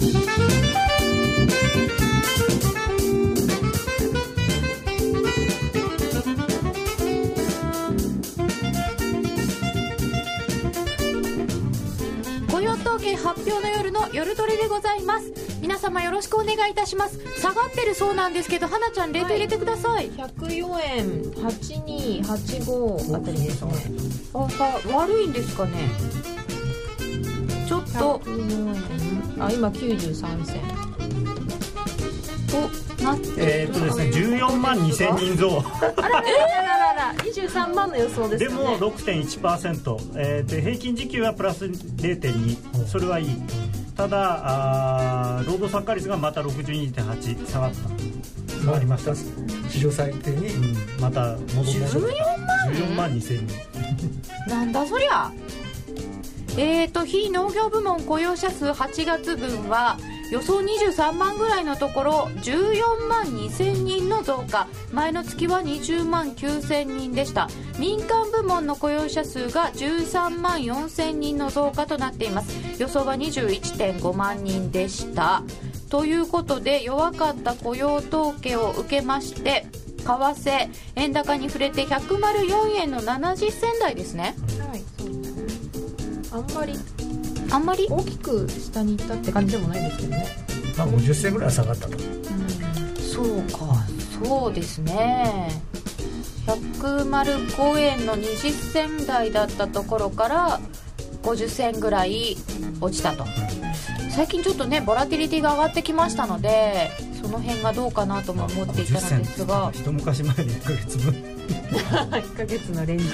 雇用統計発表の夜の夜トレでございます。皆様よろしくお願いいたします。下がってるそうなんですけど花ちゃんレート入れてください、104円8285あたりですね。あは悪いんですかね。ちょっと。104円あ今93銭。となってえーっとですね14万2000人増。あらららら。23万の予想ですでもよね6.1%、えーで平均時給はプラス0.2それはいい。ただあー労働参加率がまた62.8下がった。下がりました、史上最低に。うん、また戻りました。14万？2000人。なんだそりゃえーと非農業部門雇用者数8月分は予想23万ぐらいのところ14万2000人の増加。前の月は20万9000人でした。民間部門の雇用者数が13万4000人の増加となっています。予想は21.5万人でした。ということで弱かった雇用統計を受けまして為替円高に触れて104円の70銭台ですね。はい。あんまり。あんまり？大きく下に行ったって感じでもないんですけどね。まあ50銭ぐらいは下がったと。そうか。そうですね。105円の20銭台だったところから50銭ぐらい落ちたと。最近ちょっとねボラティリティが上がってきましたのでその辺がどうかなとも思っていたのですが。一昔前に1ヶ月分。1ヶ月のレンジで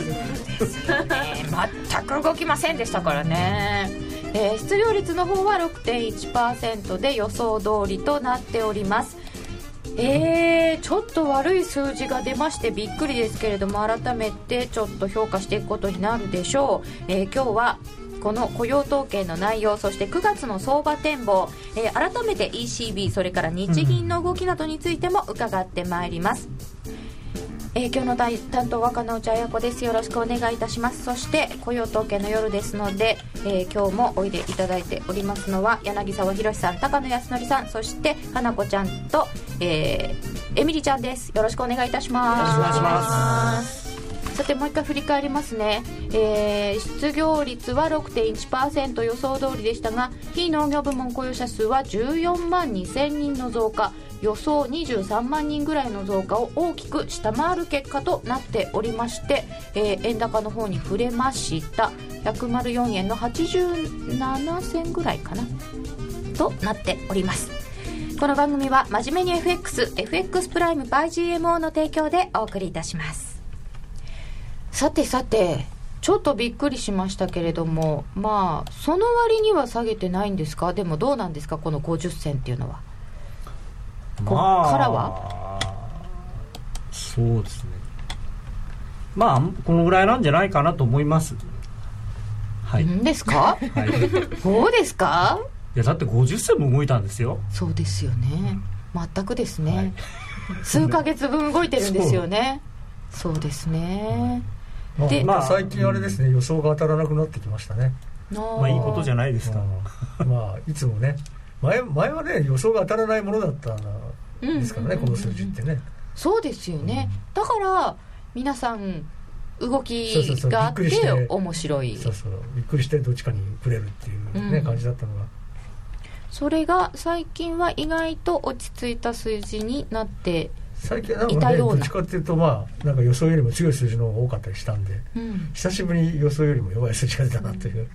す。ね 全く動きませんでしたからね、えー失業率の方は6.1%で予想通りとなっております。えー、ちょっと悪い数字が出ましてびっくりですけれども改めてちょっと評価していくことになるでしょう、えー今日はこの雇用統計の内容そして9月の相場展望、えー改めて ECB それから日銀の動きなどについても伺ってまいります、えー今日の担当は金内彩子です。よろしくお願いいたします。そして雇用統計の夜ですので、えー今日もおいでいただいておりますのは柳沢博さん高野康則さんそして花子ちゃんと、えーエミリちゃんです。よろしくお願いいたします。よろしくお願いします。さてもう一回振り返りますね、えー失業率は6.1%予想通りでしたが非農業部門雇用者数は14万2000人の増加。予想23万人ぐらいの増加を大きく下回る結果となっておりまして、えー円高の方に触れました。104円の87銭ぐらいかな。となっております。この番組は真面目に FXFX プライム by GMO の提供でお送りいたします。さてさてちょっとびっくりしましたけれどもまあその割には下げてないんですか？でもどうなんですか？この50銭っていうのは。こっからは？そうですね。まあこのぐらいなんじゃないかなと思います。はい、んですか？はい、いそうですか？やだって50銭も動いたんですよ。そうですよね。全くですね、はい。数ヶ月分動いてるんですよね。そう。ですね。まあでまあ最近あれですね予想が当たらなくなってきましたね。まあいいことじゃないですか。うん。まあいつもね。前前はね予想が当たらないものだったんですからねこの数字ってね。そうですよね、だから皆さん動きそうそうそうがあってて。面白い。そうそう。びっくりしてどっちかにくれるっていうね、うん。感じだったのが。それが最近は意外と落ち着いた数字になって、最近はなんかねどっちかっていうとまあなんか予想よりも強い数字の方が多かったりしたんでうん、久しぶりに予想よりも弱い数字が出たなという、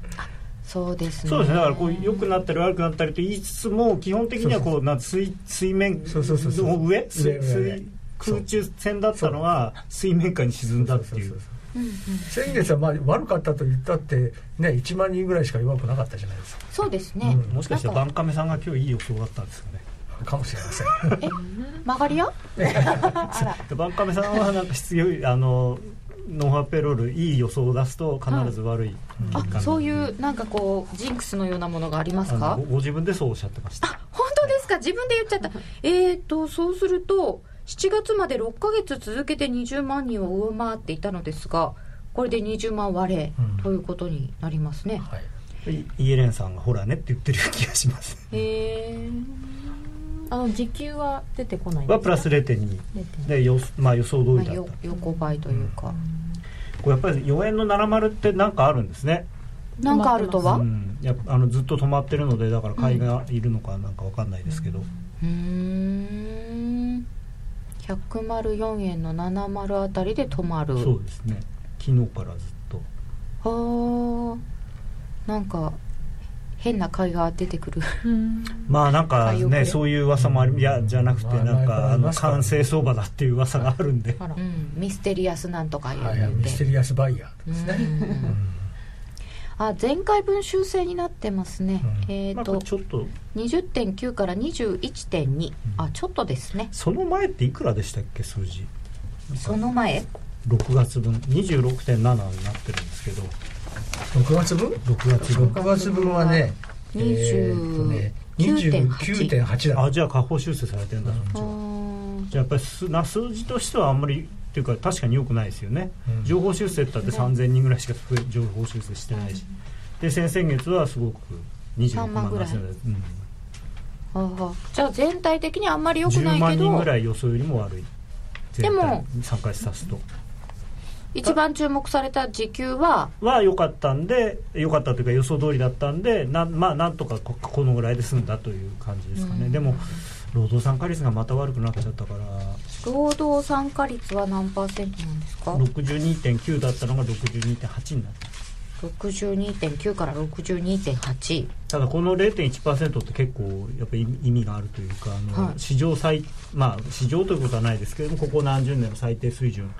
そうですねそうですね。だからこう良くなったり悪くなったりと言いつつも基本的にはこうなん水水面そうそうそうそう。の上空中戦だったのが水面下に沈んだっていう。そうんうん先月はまあ悪かったと言ったってね1万人ぐらいしか弱くなかったじゃないですか。そうですね、うん。もしかしてバンカメさんが今日いい予想だったんですかねかもしれません。え曲がり屋？あら。でバンカメさんはなんか失業あのノンハーペロールいい予想を出すと必ず悪い。あそういうなんかこうジンクスのようなものがありますあかのごご自分でそうおっしゃってました。本当ですか？自分で言っちゃった。えーとそうすると7月まで6ヶ月続けて20万人を上回っていたのですがこれで20万割れうん。ということになりますね、はい。イイエレンさんがほらねって言ってる気がします。へえあの時給は出てこないんですかはプラス0.2出てでよ、まあ、予想通りだった、よ横ばいというか、これやっぱり4円の70って何かあるんですね。なんかあるとは？うん、やあのずっと止まってるのでだから買いがいるのかなんかわかんないですけど、うーん。104円の70あたりで止まる。そうですね。昨日からずっと。ああ。なんか変な買いが出てくる。うん。まあなんかねそういう噂もありいやじゃなくてまあなん前かあの完成相場だっていう噂があるんで。うんミステリアスなんとかいうミステリアスバイヤー。ですね、うん。うん。あ前回分修正になってますね、うん。まあ、えっ、とちょっと。20.9から21.2あちょっとですね。その前っていくらでしたっけ数字。その前？6月分。26.7になってるんですけど6月分？6月分。6月分はねえーっとね29.8だ。あじゃあ下方修正されてるんだあそっちはーじゃあやっぱり数字としてはあんまりっていうか確かに良くないですよね、うん。情報修正ってだって3000人ぐらいしか増え情報修正してないし、で先々月はすごく26 3万万ぐらい。7000うん、あーじゃあ全体的にあんまり良くな10いけ万人ぐどらい予想よりも悪い。でも。3回指すと一番注目された時給は？は良かったんで良かったというか予想通りだったんでなんまあなんとかここのぐらいで済んだという感じですかね、うん。でも労働参加率がまた悪くなっちゃったから。労働参加率は何パーセントなんですか？62.9だったのが62.8になった。62.9から62.8ただこの0.1%って結構やっぱり意味があるというかあの、はい。市場最まあ市場ということはないですけれどもここ何十年の最低水準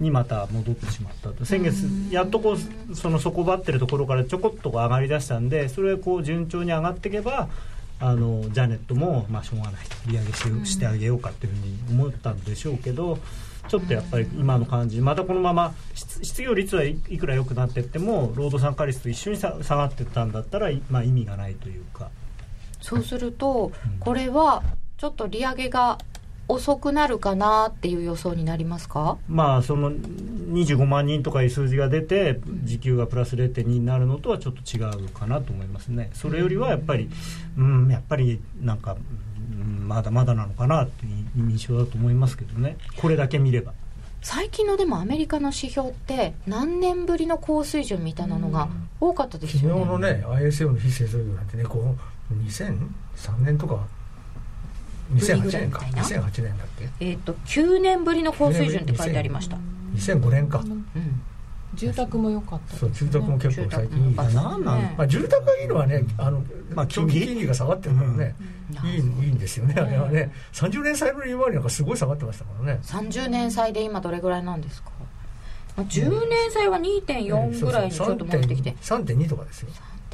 にまた戻ってしまったと。先月やっとこうその底張ってるところからちょこっと上がりだしたんでそれがこう順調に上がっていけばあのジャネットもまあしょうがないと。利上げししてあげようかっていうふうに思ったんでしょうけどちょっとやっぱり今の感じまたこのまま失失業率はいいくら良くなっていっても労働参加率と一緒にさ下がっていったんだったら、まあ、意味がないというか。そうするとうん。これはちょっと利上げが遅くなるかなっていう予想になりますか？まあその25万人とかいう数字が出て時給がプラス0.2になるのとはちょっと違うかなと思いますね。それよりはやっぱりうんやっぱりなんかうんまだまだなのかなっていう印象だと思いますけどね。これだけ見れば。最近のでもアメリカの指標って何年ぶりの高水準みたいなのが多かったです昨日よねのね ISO の非製造業なんてねこう2003年とか2008年か。ぶりぐらいみたいな2008年だっけ？えっ、と9年ぶりの高水準って書いてありました、2005年か。うん、住宅も良かったそう住宅も結構最近いい住宅もなんなんね。まあ、住宅がいいのはねあの、まあ金利。が下がってるからね、うん。いいいいんですよね。あれはね。30年債の利回りなんかすごい下がってましたからね。30年債で今どれぐらいなんですか？まあ10年債は2.4ぐらいにちょっと戻ってきて。3.2とかですよ、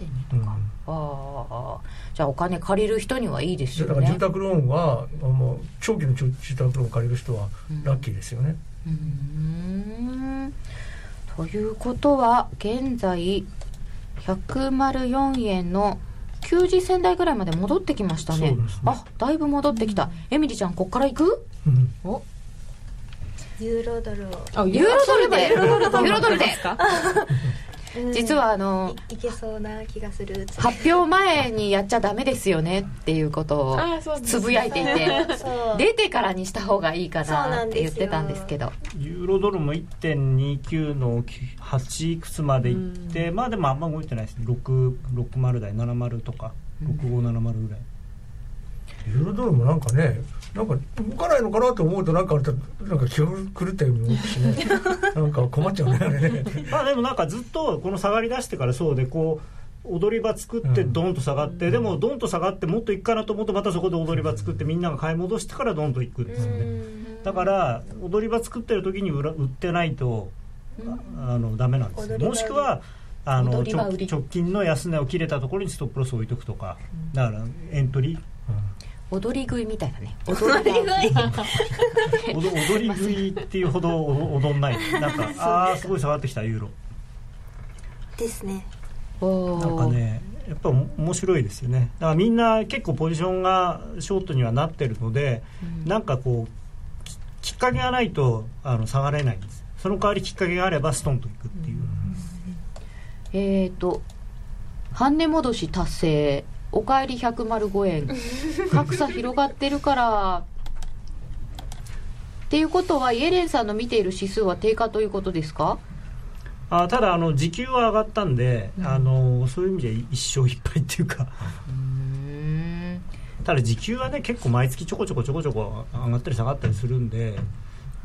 3.2とか、ああじゃあお金借りる人にはいいですよね。だから住宅ローンはもう長期の住宅ローン借りる人はラッキーですよね、うーん。ということは現在104円の90銭台ぐらいまで戻ってきましたね。そうですね。あだいぶ戻ってきた。エミリちゃんこっから行く？うん。お。ユーロドルを。あユーロドルで。ユーロドルで。で。すか？うん実はあのいいけそうな気がする。発表前にやっちゃダメですよねっていうことをつぶやいていて 出てからにした方がいいかなって言ってたんですけど。ユーロドルも1.29の8いくつまでいって、まあでもあんま動いてないですね。6 60台70とか6570ぐらい、ユーロドルもなんかねなんか動かないのかなと思うとなんかなんか気が狂ったように思うしね。なんか困っちゃうね。あれねまあでもなんかずっとこの下がり出してからそうでこう踊り場作ってうん。ドンと下がって、でもドンと下がってもっといくかなと思うとまたそこで踊り場作ってみんなが買い戻してからドンといくんですよね。だから踊り場作ってる時に売ら売ってないとああのダメなんですよ。踊り場もしくはあの直近の安値を切れたところにストップロスを置いとくとか。だからエントリー踊り食いみたいだね。踊り食い。踊踊り食いっていうほどお踊んない。なんかああすごい下がってきたユーロ。ですね。おなんかねやっぱ面白いですよね。だからみんな結構ポジションがショートにはなってるので、なんかこうききっかけがないとあの下がれないんです。その代わりきっかけがあればストンといくっていう、えーと半値戻し達成おかえり105円。格差広がってるから。っていうことはイエレンさんの見ている指数は低下ということですか？あただあの時給は上がったんで、あのそういう意味で一勝一敗っていうか。うんただ時給はね結構毎月ちょこちょこちょこちょこ上がったり下がったりするんで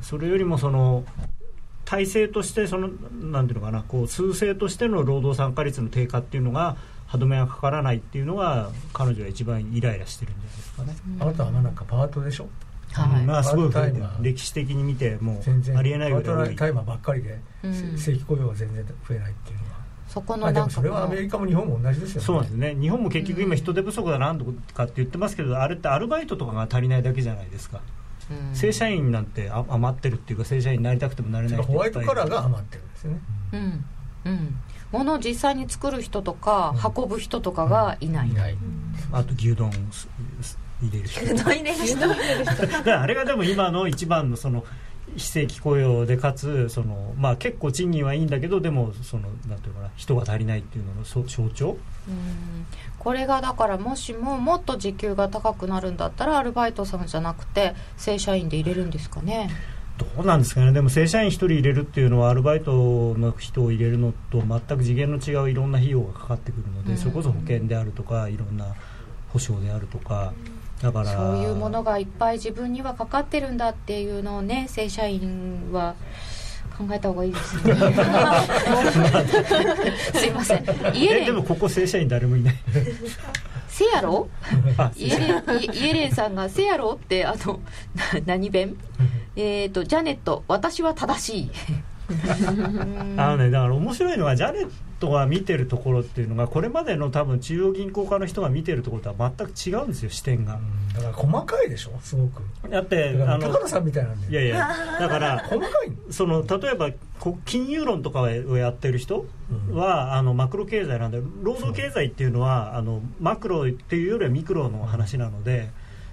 それよりもその体制としてそのなんていうのかなこう数勢としての労働参加率の低下っていうのが歯止めがかからないっていうのが彼女は一番イライラしてるんじゃないですかね。あなたはなんかパートでしょ？はい。まあすごい歴史的に見ても全然。うありえないパぐらいタイマーばっかりで、うん。正規雇用は全然増えないっていうのは。そこのあでなんかもそれはアメリカも日本も同じですよね。そうなんですね。日本も結局今人手不足だなんとかって言ってますけどあれってアルバイトとかが足りないだけじゃないですか。うん。正社員なんてあ余ってるっていうか正社員になりたくてもなれない人ホワイトカラーが余ってるんですよね。うん。うん物を実際に作る人とか運ぶ人とかがいない、いない。あと牛丼入れる人。うどん入れましただからあれがでも今の一番のその非正規雇用でかつその、まあ、結構賃金はいいんだけどでもそのなんていうのかな人が足りないっていうののそ象徴うんこれがだからもしももっと時給が高くなるんだったらアルバイトさんじゃなくて正社員で入れるんですかねどうなんですかね。でも正社員1人入れるっていうのはアルバイトの人を入れるのと全く次元の違ういろんな費用がかかってくるので、うん。それこそ保険であるとかいろんな保証であるとかだからそういうものがいっぱい自分にはかかってるんだっていうのをね正社員は考えた方がいいですね。すいません。イエレンえでもここ正社員誰もいない。せやろ？あイエレンイイエレンさんが「せやろ?」ってあのな何弁？えっとジャネット私は正しいあのねだから面白いのはジャネットが見てるところっていうのがこれまでの多分中央銀行家の人が見てるところとは全く違うんですよ視点が。だから細かいでしょ？すごく。だってだからあの高野さんみたいなんでいやいやだから細かいの？その例えばこ金融論とかをやってる人は、あのマクロ経済なんで労働経済っていうのはあのマクロっていうよりはミクロの話なので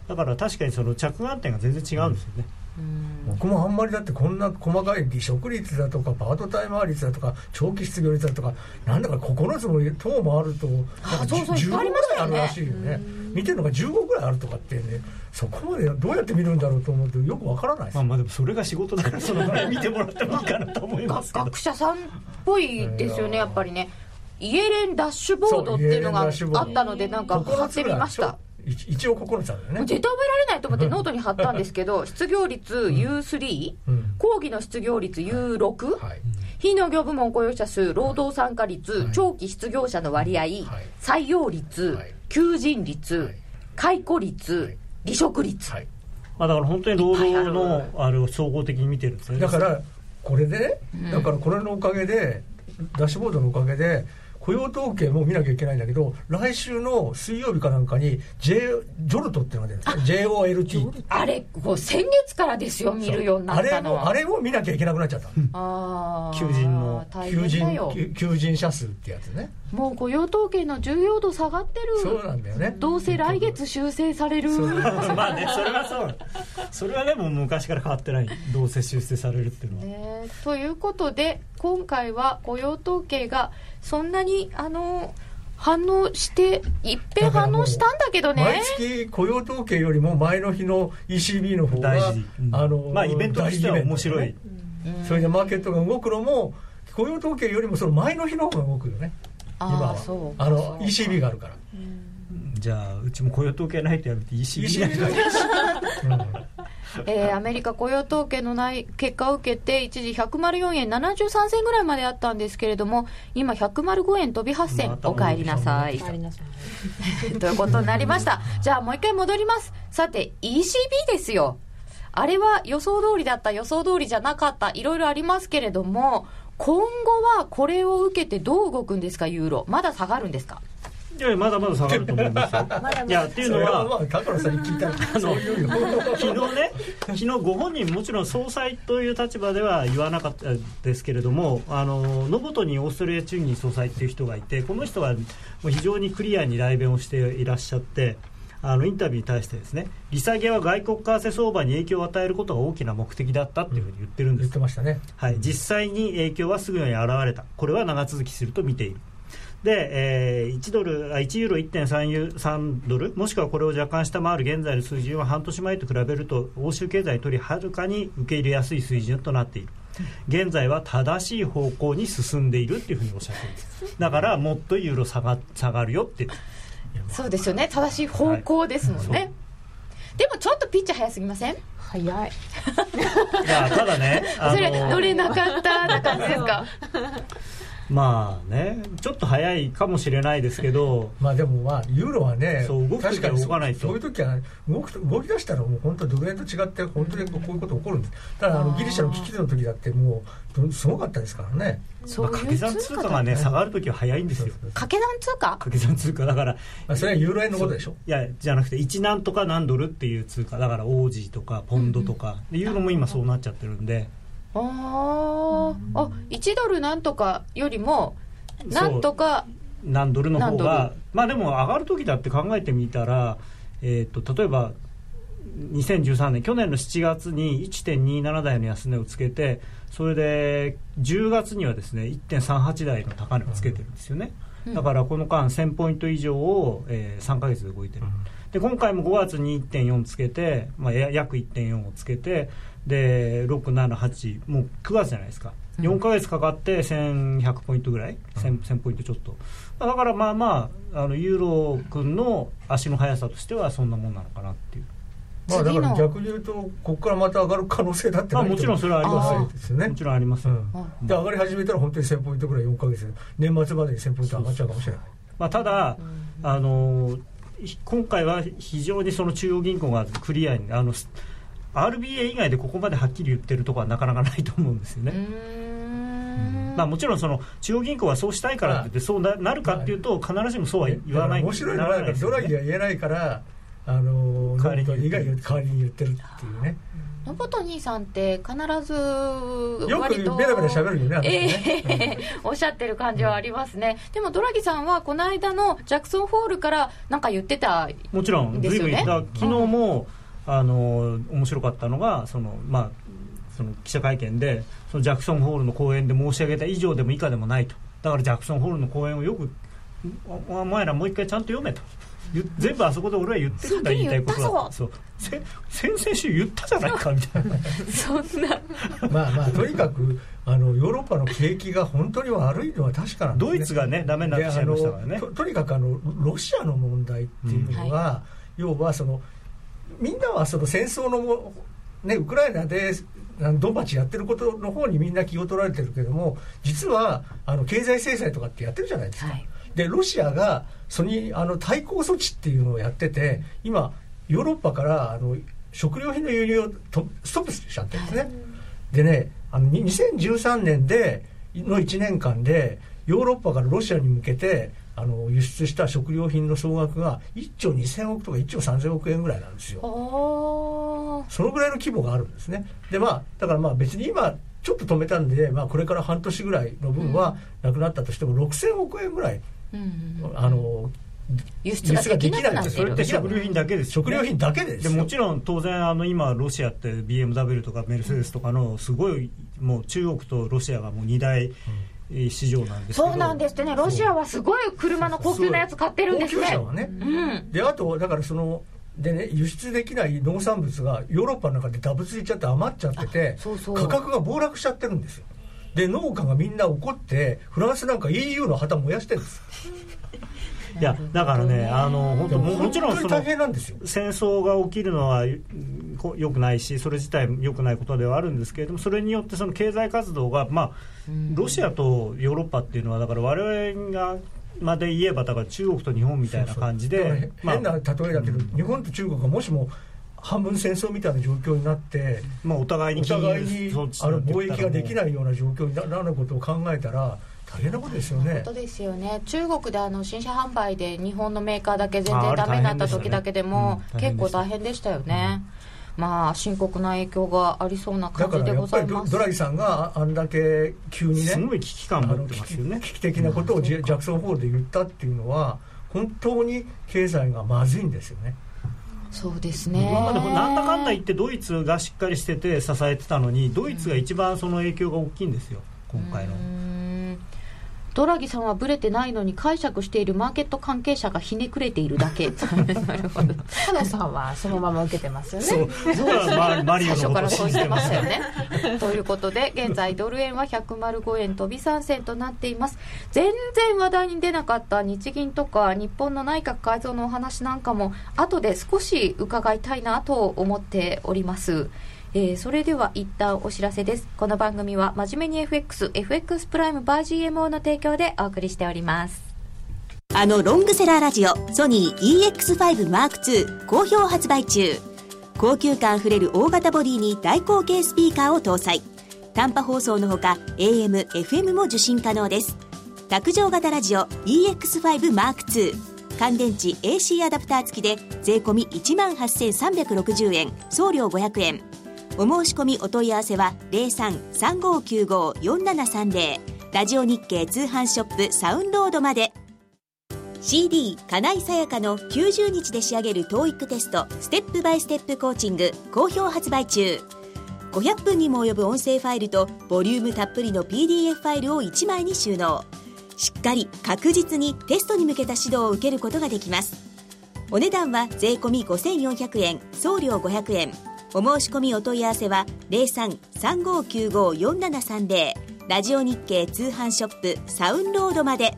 だから確かにその着眼点が全然違うんですよね、僕もあんまりだってこんな細かい離職率だとかパートタイマー率だとか長期失業率だとかなんだか9つも党もあるとなんかあそうそういっ15ぐぱいありましたよね。らいあるらしいよね。見てるのが15ぐらいあるとかってねそこまでどうやって見るんだろうと思うとよくわからないです。まあ、まあでもそれが仕事だからそのぐらい見てもらってもいいかなと思いますけど。学者さんっぽいですよねやっぱりね。イエレンダッシュボードっていうのがあったのでなんか貼ってみました一一応9つあるよね。もう絶対覚えられないと思ってノートに貼ったんですけど失業率 U3、うん。講義の失業率 U6、はい。非農業部門雇用者数労働参加率、はい。長期失業者の割合、採用率、はい。求人率、はい。解雇率、はい。離職率、はい。まあ、だから本当に労働のあれを総合的に見てるんですよね。だからこれでね、うん。だからこれのおかげでダッシュボードのおかげで雇用統計も見なきゃいけないんだけど来週の水曜日かなんかに J ジョルトっていうのが出るんですね JOLT あれこう先月からですよ見るようになあれったのあれも見なきゃいけなくなっちゃった求人の大求人求求人者数ってやつねもう雇用統計の重要度下がってる。そうなんだよね。どうせ来月修正される。まあねそれはそう。それはでも昔から変わってない。どうせ修正されるっていうのは、ね、ということで今回は雇用統計がそんなにあの反応していっぺん反応したんだけどね。毎月雇用統計よりも前の日の ECB の方が大事、うん。あのまあイベントとしては面白い、うん。それでマーケットが動くのも雇用統計よりもその前の日の方が動くよね今あはあそうあの ECB があるから。じゃあうちも雇用統計ないとやめて ECB に ECB がえーアメリカ雇用統計のない結果を受けて一時104円73銭ぐらいまであったんですけれども今105円飛び8銭またお帰りなさい。お帰りなさいということになりました。じゃあもう一回戻ります。さて ECB ですよ。あれは予想通りだった予想通りじゃなかったいろいろありますけれども今後はこれを受けてどう動くんですかユーロ。まだ下がるんですか？いやまだまだ下がると思いますよ。いやっていうのはあ高野さんに聞いたらそうい。う よ昨日ね、昨日ご本人、もちろん総裁という立場では言わなかったですけれども、あのノボトにオーストラリア中銀総裁っていう人がいて、この人はもう非常にクリアに代弁をしていらっしゃって、あのインタビューに対してですね、利下げは外国為替相場に影響を与えることが大きな目的だったっていうふうに言ってるんです。言って。ましたね。はい、実際に影響はすぐに現れた、これは長続きすると見ている。で、えー1ドルあ1ユーロ1.3ユ3ドルもしくはこれを若干下回る現在の水準は半年前と比べると欧州経済にとりはるかに受け入れやすい水準となっている。現在は正しい方向に進んでいるっていうふうにおっしゃってるんです。だからもっとユーロ下が下がるよってそうですよね。正しい方向ですもんね、でもちょっとピッチャー早すぎません？早い。いやただねあ それの乗れなかったな感じですか？まあねちょっと早いかもしれないですけどまあでもまあユーロはねそう動く時は確かに動かないと。そういう時は動くと動き出したらもう本当ドル円と違って本当にこういうこと起こるんです。ただあのギリシャの危機の時だってもうどすごかったですからね。そまあ、掛け算通貨がね下がるときは早いんですよ。掛け算通貨？掛け算通貨だからまあそれはユーロ円のことでしょ。いやじゃなくて1なんとか何ドルっていう通貨。だからオージーとかポンドとか、でユーロも今そうなっちゃってるんであー。あ1ドルなんとかよりもなんとか何ドルの方がまあでも上がる時だって考えてみたら、えー、と例えば2013年去年の7月に1.27台の安値をつけてそれで10月にはですね1.38台の高値をつけてるんですよね、だからこの間1000ポイント以上を、えー3ヶ月で動いてる、で今回も5月に1.4つけて、まあ、や約1.4をつけてで678もう9月じゃないですか。4ヶ月かかって1100ポイントぐらい？1000, 1000ポイントちょっと。だからまあまああのユーロ君の足の速さとしてはそんなもんなのかなっていう。まあだから逆に言うとここからまた上がる可能性だってあもちろんそれはありますよ。ね。もちろんありますよ、うん。で上がり始めたら本当に1000ポイントぐらい4ヶ月。で年末までに1000ポイント上がっちゃうかもしれない。まあ、ただ、あのひ今回は非常にその中央銀行がクリアにあの RBA 以外でここまではっきり言ってるところはなかなかないと思うんですよね。ん。まあ、もちろんその中央銀行はそうしたいからって言ってそうななるかっていうと必ずしもそうは言わない面白いのはドラギが言えないからあの代わりに代わりに言ってるっていうね。ノボト兄さんって必ずよく割とベラベラ喋るよねえね。え おっしゃってる感じはありますね、でもドラギさんはこの間のジャクソンホールからなんか言ってたもちろんですよね。随分だ昨日も、あの面白かったのがその、まあ、その記者会見でそのジャクソンホールの講演で申し上げた以上でも以下でもないと。だからジャクソンホールの講演をよくおお前らもう一回ちゃんと読めと。言全部あそこで俺は言ってるんだ言いたいことは。そう。せ先々週言ったじゃないかみたいな。そんな。まあまあとにかくあのヨーロッパの景気が本当に悪いのは確かなんです、ね、ドイツがねダメになっちゃいましたからね。であのととにかくあのロシアの問題っていうのは、要はそのみんなはその戦争のも、ね、ウクライナでドンバチやってることの方にみんな気を取られてるけども実はあの経済制裁とかってやってるじゃないですか。はいでロシアがそれにあの対抗措置っていうのをやってて今ヨーロッパからあの食料品の輸入をとストップしちゃってるんですね。でねあのに2013年での1年間でヨーロッパからロシアに向けてあの輸出した食料品の総額が1兆2000億とか1兆3000億円ぐらいなんですよ。そのぐらいの規模があるんですね。でまあだからまあ別に今ちょっと止めたんで、まあ、これから半年ぐらいの分はなくなったとしても6000億円ぐらいうんうんうん。あの輸出ができなくなってるそれって食料品だけです食料品だけですよ。でもちろん当然あの今ロシアって BMW とかメルセデスとかのすごいもう中国とロシアがもう二大えー市場なんですけど。そうなんですってね。ロシアはすごい車の高級なやつ買ってるんですね。高級車はね。うん。であとだからそのでね輸出できない農産物がヨーロッパの中でダブついちゃって余っちゃってて価格が暴落しちゃってるんですよ。で農家がみんな怒ってフランスなんか EU の旗燃やしてるんですいやだからねあの本当ももちろんその本当に大変なんですよ。戦争が起きるのはうんこ良くないしそれ自体良くないことではあるんですけれどもそれによってその経済活動が、まあ、ロシアとヨーロッパっていうのはだから我々がまで言えばだから中国と日本みたいな感じでまあ変な例えだけど、日本と中国がもしも半分戦争みたいな状況になってまあ、お互いにお互いにあの貿易ができいないような状況になることを考えたら大変なことですよね。本当ですよね。中国であの新車販売で日本のメーカーだけ全然ダメになった時だけでもうん結構大変でしたよね、まあ深刻な影響がありそうな感じでございます。ドラギさんがああんだけ急にねすごい危機感持ってますよね。危機的なことをジャクソンホールで言ったっていうのは本当に経済がまずいんですよね。そうですね。今までなんだかんだ言ってドイツがしっかりしてて支えてたのにドイツが一番その影響が大きいんですよ。今回の。うーんドラギさんはブレてないのに解釈しているマーケット関係者がひねくれているだけなるほど花さんはそのまま受けてますよねそうだからママリオとをからそうして信じてますましたよね。ということで、現在ドル円は105円飛び3銭となっています。全然話題に出なかった日銀とか日本の内閣改造のお話なんかも、後で少し伺いたいなと思っております。えーそれでは一旦お知らせです。この番組は真面目に FX、FX プライムバー GMO の提供でお送りしております。あのロングセラーラジオソニー EX5M2 好評発売中。高級感あふれる大型ボディに大口径スピーカーを搭載。短波放送のほか AM、FM も受信可能です。卓上型ラジオ EX5M2 乾電池 AC アダプター付きで税込1万8360円。送料500円。お申し込みお問い合わせは0335954730ラジオ日経通販ショップサウンロードまで。CD 金井さやかの90日で仕上げる TOEIC テスト。ステップバイステップコーチング。好評発売中。500分にも及ぶ音声ファイルとボリュームたっぷりの PDF ファイルを1枚に収納。しっかり確実にテストに向けた指導を受けることができます。お値段は税込5400円。送料500円。お申し込みお問い合わせは0335954730ラジオ日経通販ショップサウンロードまで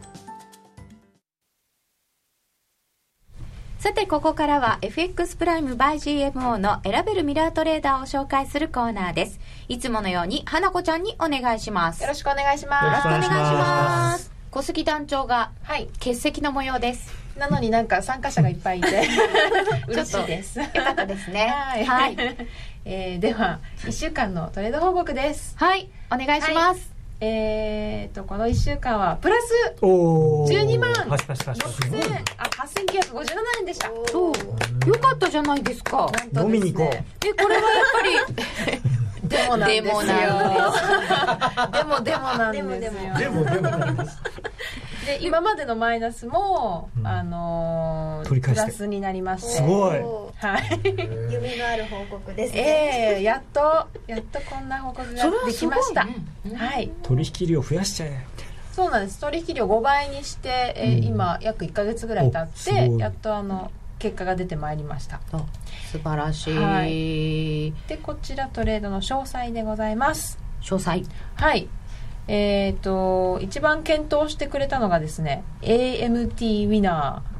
さて、ここからは FX プライム by GMO の選べるミラートレーダーを紹介するコーナーです。いつものように、花子ちゃんにお願いします。よろしくお願いしますよろしくお願いしますお願いします。小杉団長がはい欠席の模様です。なのになんか参加者がいっぱいいて。嬉しいです。よかったですね。はい、はい。えーでは1週間のトレード報告です。はい。お願いします。えーとこの1週間はプラスおー。12万。パシパシパシパシ6000あ8957円でした。そう。よかったじゃないですか。なんとですね。飲みに行こえ、これはやっぱり、でもなんですよ。でもでもなんですよ。でもでも。でもでもなんですで今までのマイナスも、うん。あのプラスになりまして。すごい。おはい。ー。夢のある報告ですね。ええやっとやっとこんな報告ができました、はい。取引量増やしちゃえ。そうなんです。取引量5倍にして、えーうん。今約1か月ぐらい経ってやっとあの結果が出てまいりました。素晴らしい。は詳でこちらトレードの詳細でございます。細。はいえっ、と一番検討してくれたのがですね AMT ウィナー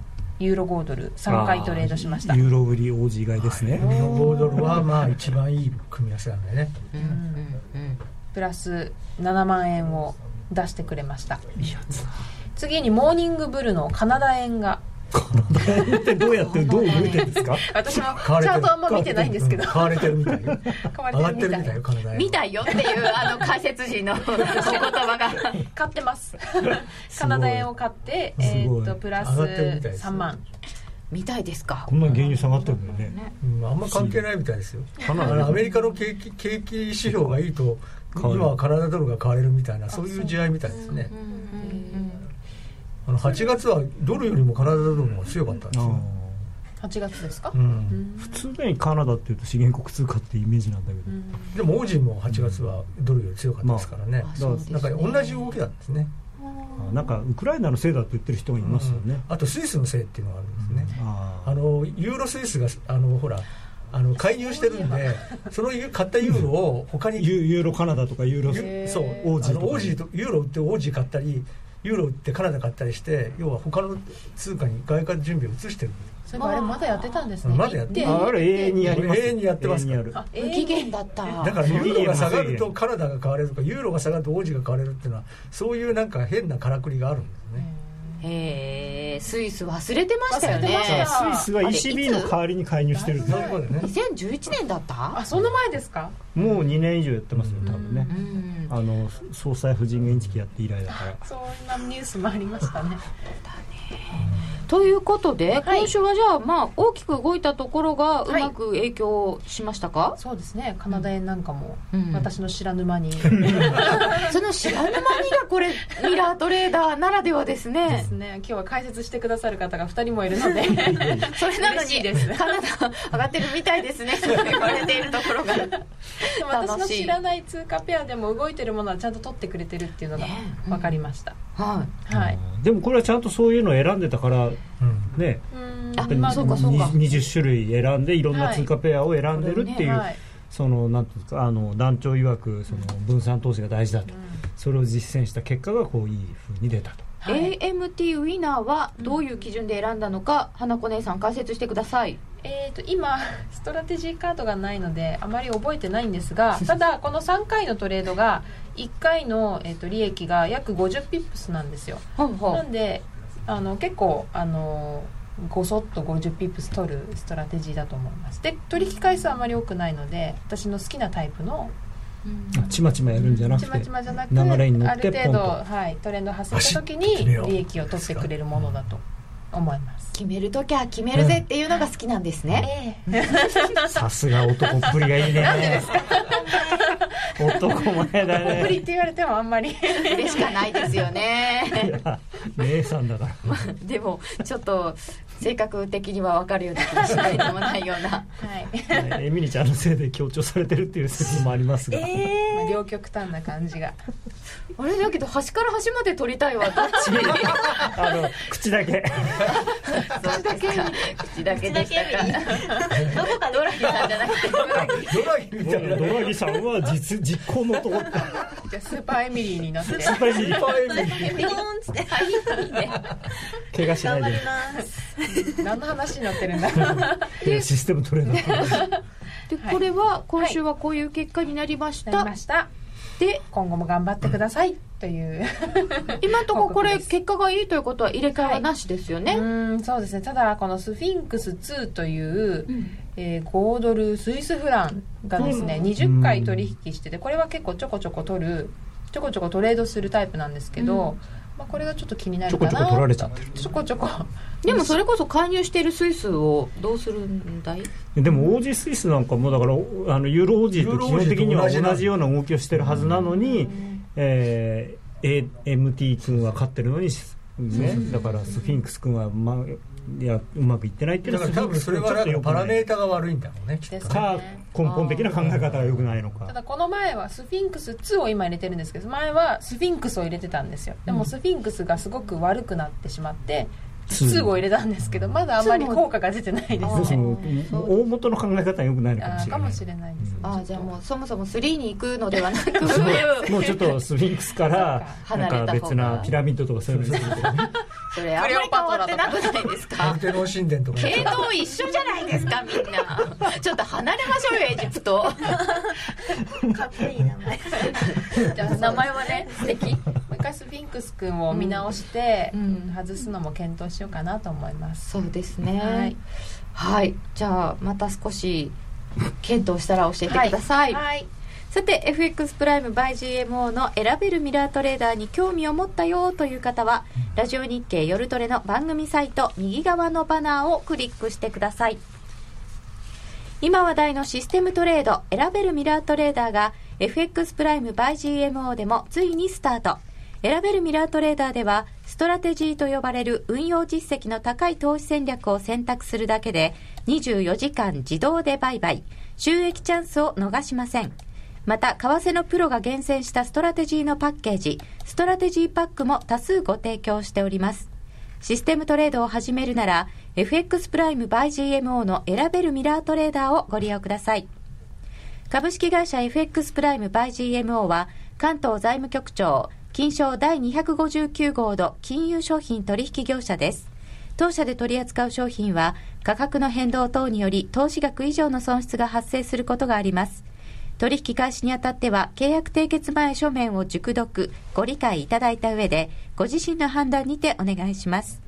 ユーロ5ドル3回トレードしました。ユーロ売り王子買いですね、日本5ドルはまあ一番いい組み合わせなんでね。うんうんうん。プラス7万円を出してくれました。次にモーニングブルのカナダ円がって どうやってどう動いてるんですか？私もチ買われてるャートあんま見てない。んですけど買われてるみたい。よ買わ上がってるみたい。よよ体見たいよっていうあの解説時のお言葉が。買ってますカナダ円を買ってえーっとプラス上がってるみたいです3万。見たいですか？こんな原油下がってるのね。うんあんま関係ないみたいですよ。カナダあのアメリカの景気景気指標がいいと今はカナダドルが買われるみたいなそう。いう時代みたいですねあの8月はドルよりもカナダドルの方が強かったんですよ、8月ですか？う、うん。ん普通にカナダっていうと資源国通貨ってイメージなんだけど、うん。でもオージーも8月はドルより強かったですからね、あそうですね。なんか同じ動きなんですね。あなんかウクライナのせいだと言ってる人もいますよね、あとスイスのせいっていうのがあるんですね、ああのユーロスイスがあのほらあの介入してるんでその買ったユーロを他にユユーロカナダとかユーロそう。オージーとかあのオージーとユーロ売ってオージー買ったりユーロ売ってカナダ買ったりして要は他の通貨に外貨準備を移してる。そういえばあれまだやってたんですね。まだやって行ああれ永遠にやります。永遠にやってますか。ら無期限だった。だからユーロが下がるとカナダが買われるとかユーロが下がるとオージーが買われるっていうのはそういうなんか変なからくりがあるんですね。へえスイス忘れてましたよね。スイスは ECB の代わりに介入してるんでそういうことでね2011年だった？あそんな前ですか？もう2年以上やってますよ多分ね。うんあの総裁夫人がインチキやって以来だから。そんなニュースもありましたねということで、はい。今週はじゃあ、まあ、大きく動いたところがうはい。まく影響しましたか、そうですね。カナダ円なんかもうん。私の知らぬ間に、その知らぬ間にがこれミラートレーダーならではですでねすね。今日は解説してくださる方が2人もいるので。それなのに嬉しいです。カナダ上がってるみたいですね。と 言われているところが。でも私の知らない通貨ペアでも動いてるものはちゃんと取ってくれてるっていうのがね。分かりました、ははい。でもこれはちゃんとそういうのを選んでたからうんね。うん。あやっぱりまあそうかそうか。に20種類選んでいろんな通貨ペアを選んでるっていう、はい。そのなんていうんですかあの団長曰くその分散投資が大事だと、それを実践した結果がこういい風に出たと。い。はい AMT ウィナーはどういう基準で選んだのか、花子姉さん解説してください。えー、と今 ストラテジーカードがないのであまり覚えてないんですが ただこの3回のトレードが1回の、えー、と利益が約50ピップスなんですよ。ほうほなんであの結構あのごそっと50ピップス取るストラテジーだと思います。で取引回数はあまり多くないので私の好きなタイプのちまちまやるんじゃなくちまてちまじゃなく流れに乗ってある程度、はい、トレンド発生した時に利益を取ってくれるものだと思います。決めるときは決めるぜっていうのが好きなんですね、ええ。さすが男っぷりがいいね男前だプリっね。て言われてもあんまり嬉しかないですよね。姉さんだからでもちょっと性格的には分かるような気がしないでもないようなはいエミリちゃんのせいで強調されてるっていう説もありますが、まあ両極端な感じが。あれだけど端から端まで取りたいわ。どっちあの口だけ。口だけ口だけでした。かどこかでドラギさんじゃなくて。ドラギみたいなドラギさんは実実行のとこ。じゃあスーパーエミリーになって。失敗にピコー。ンっつって怪我しないで頑張ります。何の話になってるんだ。システムトレーダーでこれは今週はこういう結果になりましなた、りましたで今後も頑張ってください。という。今のところこれ結果がいいということは入れ替えはなしですよね、うんそうですね。ただこのスフィンクス2という、うん。えー5ドルスイスフランがですね、20回取引しててこれは結構ちょこちょこ取るちょこちょこトレードするタイプなんですけど、まあ、これがちょっと気になるかな。ちょこちょこ取られちゃってる。ちょこちょこ。でもそれこそ介入しているスイスをどうするんだい？でもオージースイスなんかもだからあのユーロオージーと基本的には同じような動きをしてるはずなのに、えー、AMT 君は勝ってるのに、ね、だからスフィンクス君は、まあ、いやうまくいってないっていうだから多分それはパラメータが悪いんだろうねか根本的な考え方が良くないのか。ただこの前はスフィンクス2を今入れてるんですけど前はスフィンクスを入れてたんですよ。でもスフィンクスがすごく悪くなってしまって2を入れたんですけどまだあまり効果が出てないですね。の大元の考え方は良くないのかもしれない。かもしれないです。ねああじゃあもうそもそも3に行くのではなく。もうちょっとスフィンクスからなんか別なピラミッドとかそういうのに。すそれあんまり変わってなくないですパか？系統一緒じゃないですかみんな。ちょっと離れましょうよエジプト。かっこいい名前。じゃあ名前はね素敵。もう一回スフィンクス君を見直して、外すのも検討しようかなと思います。そうですね。はい。はい、じゃあまた少し検討したら教えてください、はいさて FX プライム by GMO の選べるミラートレーダーに興味を持ったよという方はラジオ日経夜トレの番組サイト右側のバナーをクリックしてください。今話題のシステムトレード選べるミラートレーダーが FX プライム by GMO でもついにスタート。選べるミラートレーダーではストラテジーと呼ばれる運用実績の高い投資戦略を選択するだけで24時間自動で売買収益チャンスを逃しませんまた為替のプロが厳選したストラテジーのパッケージストラテジーパックも多数ご提供しております。システムトレードを始めるなら FX プライム by GMO の選べるミラートレーダーをご利用ください。株式会社 FX プライム by GMO は関東財務局長金賞第259号の金融商品取引業者です。当社で取り扱う商品は価格の変動等により投資額以上の損失が発生することがあります。取引開始にあたっては契約締結前書面を熟読ご理解いただいた上でご自身の判断にてお願いします。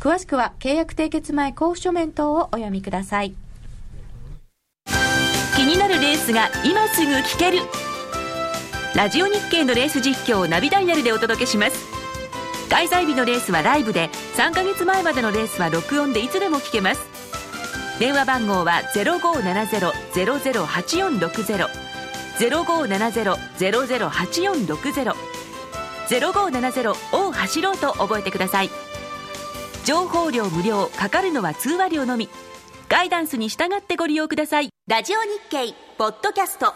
詳しくは契約締結前交付書面等をお読みください。気になるレースが今すぐ聞ける。ラジオ日経のレース実況をナビダイヤルでお届けします。開催日のレースはライブで3ヶ月前までのレースは録音でいつでも聞けます。電話番号は0570-008460 0570-008460 0570を走ろうと覚えてください。情報料無料かかるのは通話料のみ。ガイダンスに従ってご利用ください。ラジオ日経ポッドキャスト。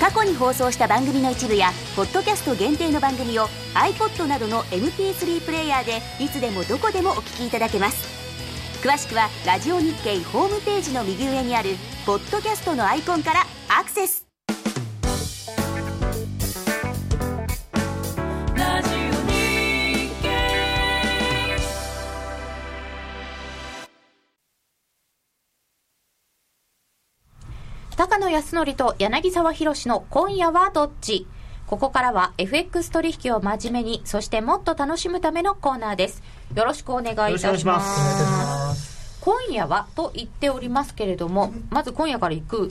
過去に放送した番組の一部やポッドキャスト限定の番組を iPod などの MP3 プレイヤーでいつでもどこでもお聞きいただけます。詳しくはラジオ日経ホームページの右上にあるポッドキャストのアイコンからアクセス。高野康則と柳沢博の今夜はどっち？ここからは FX 取引を真面目に、そしてもっと楽しむためのコーナーです。よろしくお願いいたします。よろしくお願いします。今夜はと言っておりますけれども、まず今夜から行く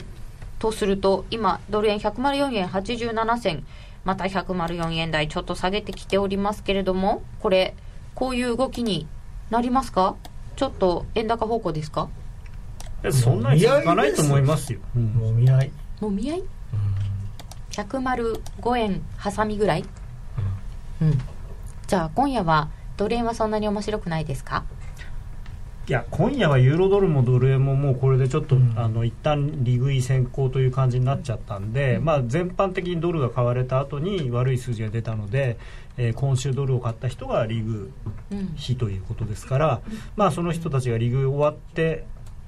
とすると、今、ドル円104円87銭、また104円台ちょっと下げてきておりますけれども、これ、こういう動きになりますか？ちょっと円高方向ですか？そんなに続かないと思いますよ、うん。もう見合い。もう見合い、105円挟みぐらい、うん、じゃあ今夜はドル円はそんなに面白くないですか？いや今夜はユーロドルもドル円ももうこれでちょっと、うん。あの一旦利食い先行という感じになっちゃったんで、まあ、全般的にドルが買われた後に悪い数字が出たので、えー今週ドルを買った人が利食うん日ということですから、まあ、その人たちが利食い終わって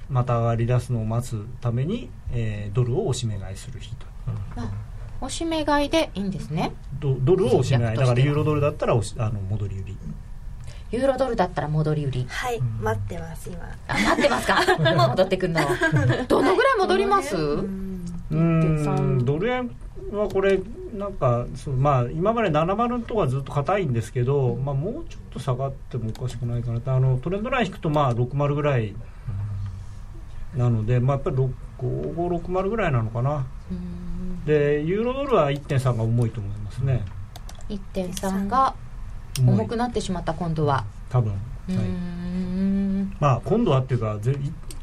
また上がり出すのを待つために、えードルをおしめ買いする日とおしめ買いでいいんですね。ドドルをおしめ買い。だからユーロドルだったらおしあの戻り売り。ユーロドルだったら戻り売り。はい。待ってます今。あ待ってますか。戻ってくるの。どのぐらい戻ります、うん。うーんドル円はこれなんかそう、まあ、今まで70のとこはずっと硬いんですけど、まあ、もうちょっと下がってもおかしくないかなあのトレンドライン引くとまあ60ぐらいなので、まあ、やっぱり5560ぐらいなのかな。うんでユーロドルは1.3が重いと思いますね。1.3が重くなってしまった今度は。多分、はい。んまあ、今度はっていうかぜ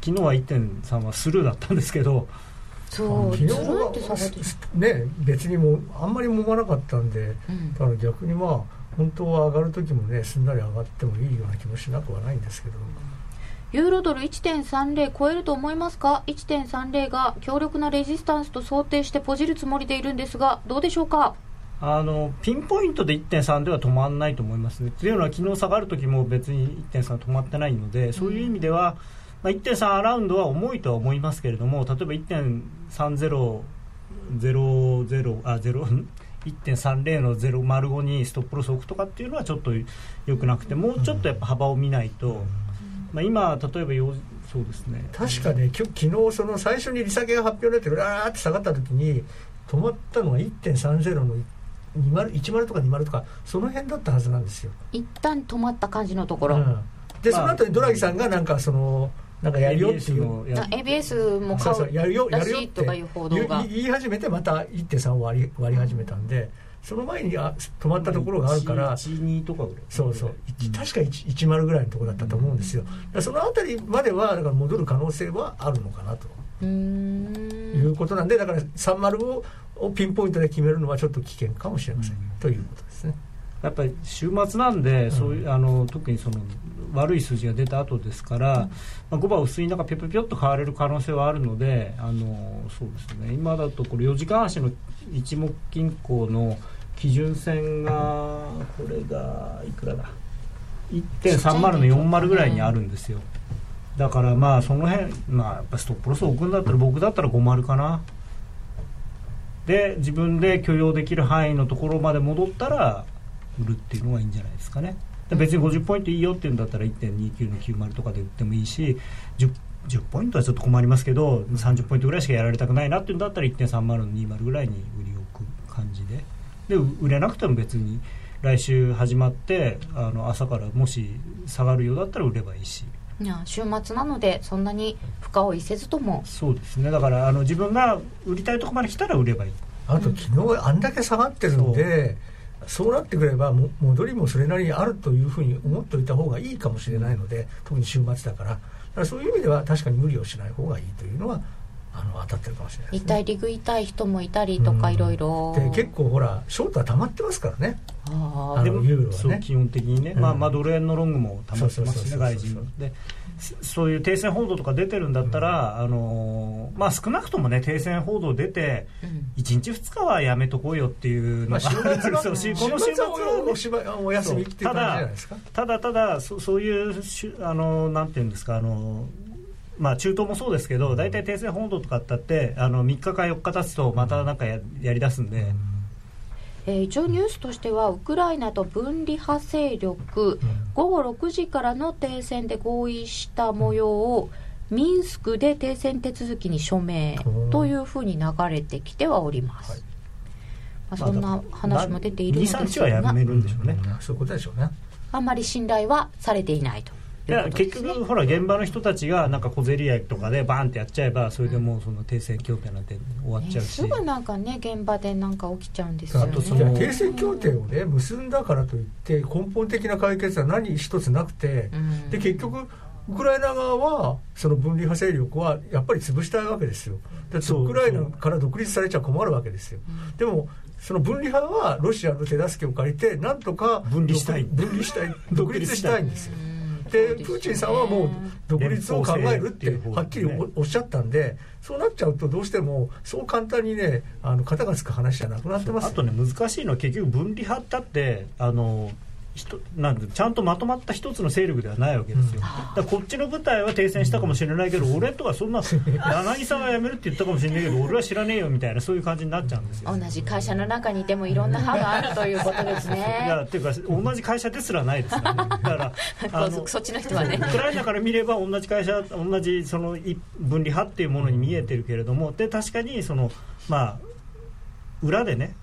昨日は1.3はスルーだったんですけど。そう昨日はね別にもうあんまり揉まなかったんでうん。だから逆にまあ本当は上がる時もねすんなり上がってもいいような気もしなくはないんですけどユーロドル1.30超えると思いますか？1.30が強力なレジスタンスと想定してポジるつもりでいるんですがどうでしょうか？あのピンポイントで1.3では止まらないと思いますね。というのは昨日下がる時も別に1.3止まってないのでそういう意味では、まあ、1.3アラウンドは重いとは思いますけれども例えば1.3000あ0ん？1.30の005にストップロスを置くとかっていうのはちょっと良くなくてもうちょっとやっぱ幅を見ないと、まあ、今例えばよそうですね。確かねきょ昨日その最初に利下げが発表になってうわーって下がった時に止まったのが1.30の20 10とか20とかその辺だったはずなんですよ、一旦止まった感じのところ、うん。でまあその後にドラギさんがなんかそのなんかやるよっていう。ABS も買そうらやるよっしいとかいう報道が。言い始めてまた1.3割り割り始めたんでその前にあ止まったところがあるから12とかぐらい。そうそう、うん。確か1 10ぐらいのところだったと思うんですよ、だからそのあたりまではだから戻る可能性はあるのかなと。いうんことなんでだから30ををピンポイントで決めるのはちょっと危険かもしれません、うん。ということですね。やっぱり週末なんで、そういうあの特にその悪い数字が出た後ですから、まあ、5番薄い中ぴょぴょぴょっと買われる可能性はあるのであのそうですね。今だとこれ4時間足の一目均衡の基準線がこれがいくらだ？1.30の40ぐらいにあるんですよ。だからまあその辺まあやっぱストップロスを置くんだったら僕だったら50かな。で自分で許容できる範囲のところまで戻ったら売るっていうのがいいんじゃないですかね。別に50ポイントいいよっていうんだったら1.29の90とかで売ってもいいし 10, 10ポイントはちょっと困りますけど30ポイントぐらいしかやられたくないなっていうんだったら1.30の20ぐらいに売り置く感じででう売れなくても別に来週始まってあの朝からもし下がるようだったら売ればいいし。いや週末なのでそんなに深追いせずとも。そうですね。だからあの自分が売りたいところまで来たら売ればいい。あと昨日あんだけ下がってるんで、そう。なってくればも戻りもそれなりにあるというふうに思っておいた方がいいかもしれないので特に週末だから。だからそういう意味では確かに無理をしない方がいいというのはあの当たってるかもしれないですね。一体リグ痛い人もいたりとかいろいろで結構ほらショートは溜まってますからね。ああでものユーロはね。そう基本的にね、うん。まあ、まあドル円のロングも溜まってますね外人の。でそそういう停戦報道とか出てるんだったら、あのーまあ、少なくともね停戦報道出てーうん。1日2日はやめとこうよっていうのが、まあ、この週末はね。お休みっていう感じじゃないですか。ただただそそういうしゅあのなんていうんですかあのまあ中東もそうですけど大体停戦報道とかあったってあの3日か4日経つとまたなんかややりだすんで、えー一応ニュースとしてはウクライナと分離派勢力、午後6時からの停戦で合意した模様をミンスクで停戦手続きに署名というふうに流れてきてはおります、はい。まあ、そんな話も出ているの23ですが。日はやめるんでしょうね、そういうことでしょうね。あんまり信頼はされていないといや結局ほら現場の人たちがなんか小競り合いとかでバーンってやっちゃえばそれでもうその停戦協定なんて終わっちゃうし、ねすぐなんかね現場でなんか起きちゃうんですよね。あとそのいや停戦協定をね結んだからといって根本的な解決は何一つなくて、うん。で結局ウクライナ側はその分離派勢力はやっぱり潰したいわけですよ。だってウクライナから独立されちゃ困るわけですよ、でもその分離派はロシアの手助けを借りてなんとか分離したい。分離したい 独立したい。んですよ。うんでプーチンさんはもう独立を考えるってはっきりおおっしゃったんでそうなっちゃうとどうしてもそう簡単にねあの肩がつく話じゃなくなってます。よあとね難しいのは結局分離派だってあのなんてちゃんとまとまった一つの勢力ではないわけですよ、だこっちの部隊は停戦したかもしれないけど、俺とはそんな 柳さんが辞めるって言ったかもしれないけど俺は知らねえよみたいなそういう感じになっちゃうんですよ。同じ会社の中にいてもいろんな派があるということです いやねっていうか同じ会社ですらないですからね。だから あのそっちの人はね。ウクライナから見れば同じ会社同じその一分離派っていうものに見えてるけれどもで確かにそのまあ裏でね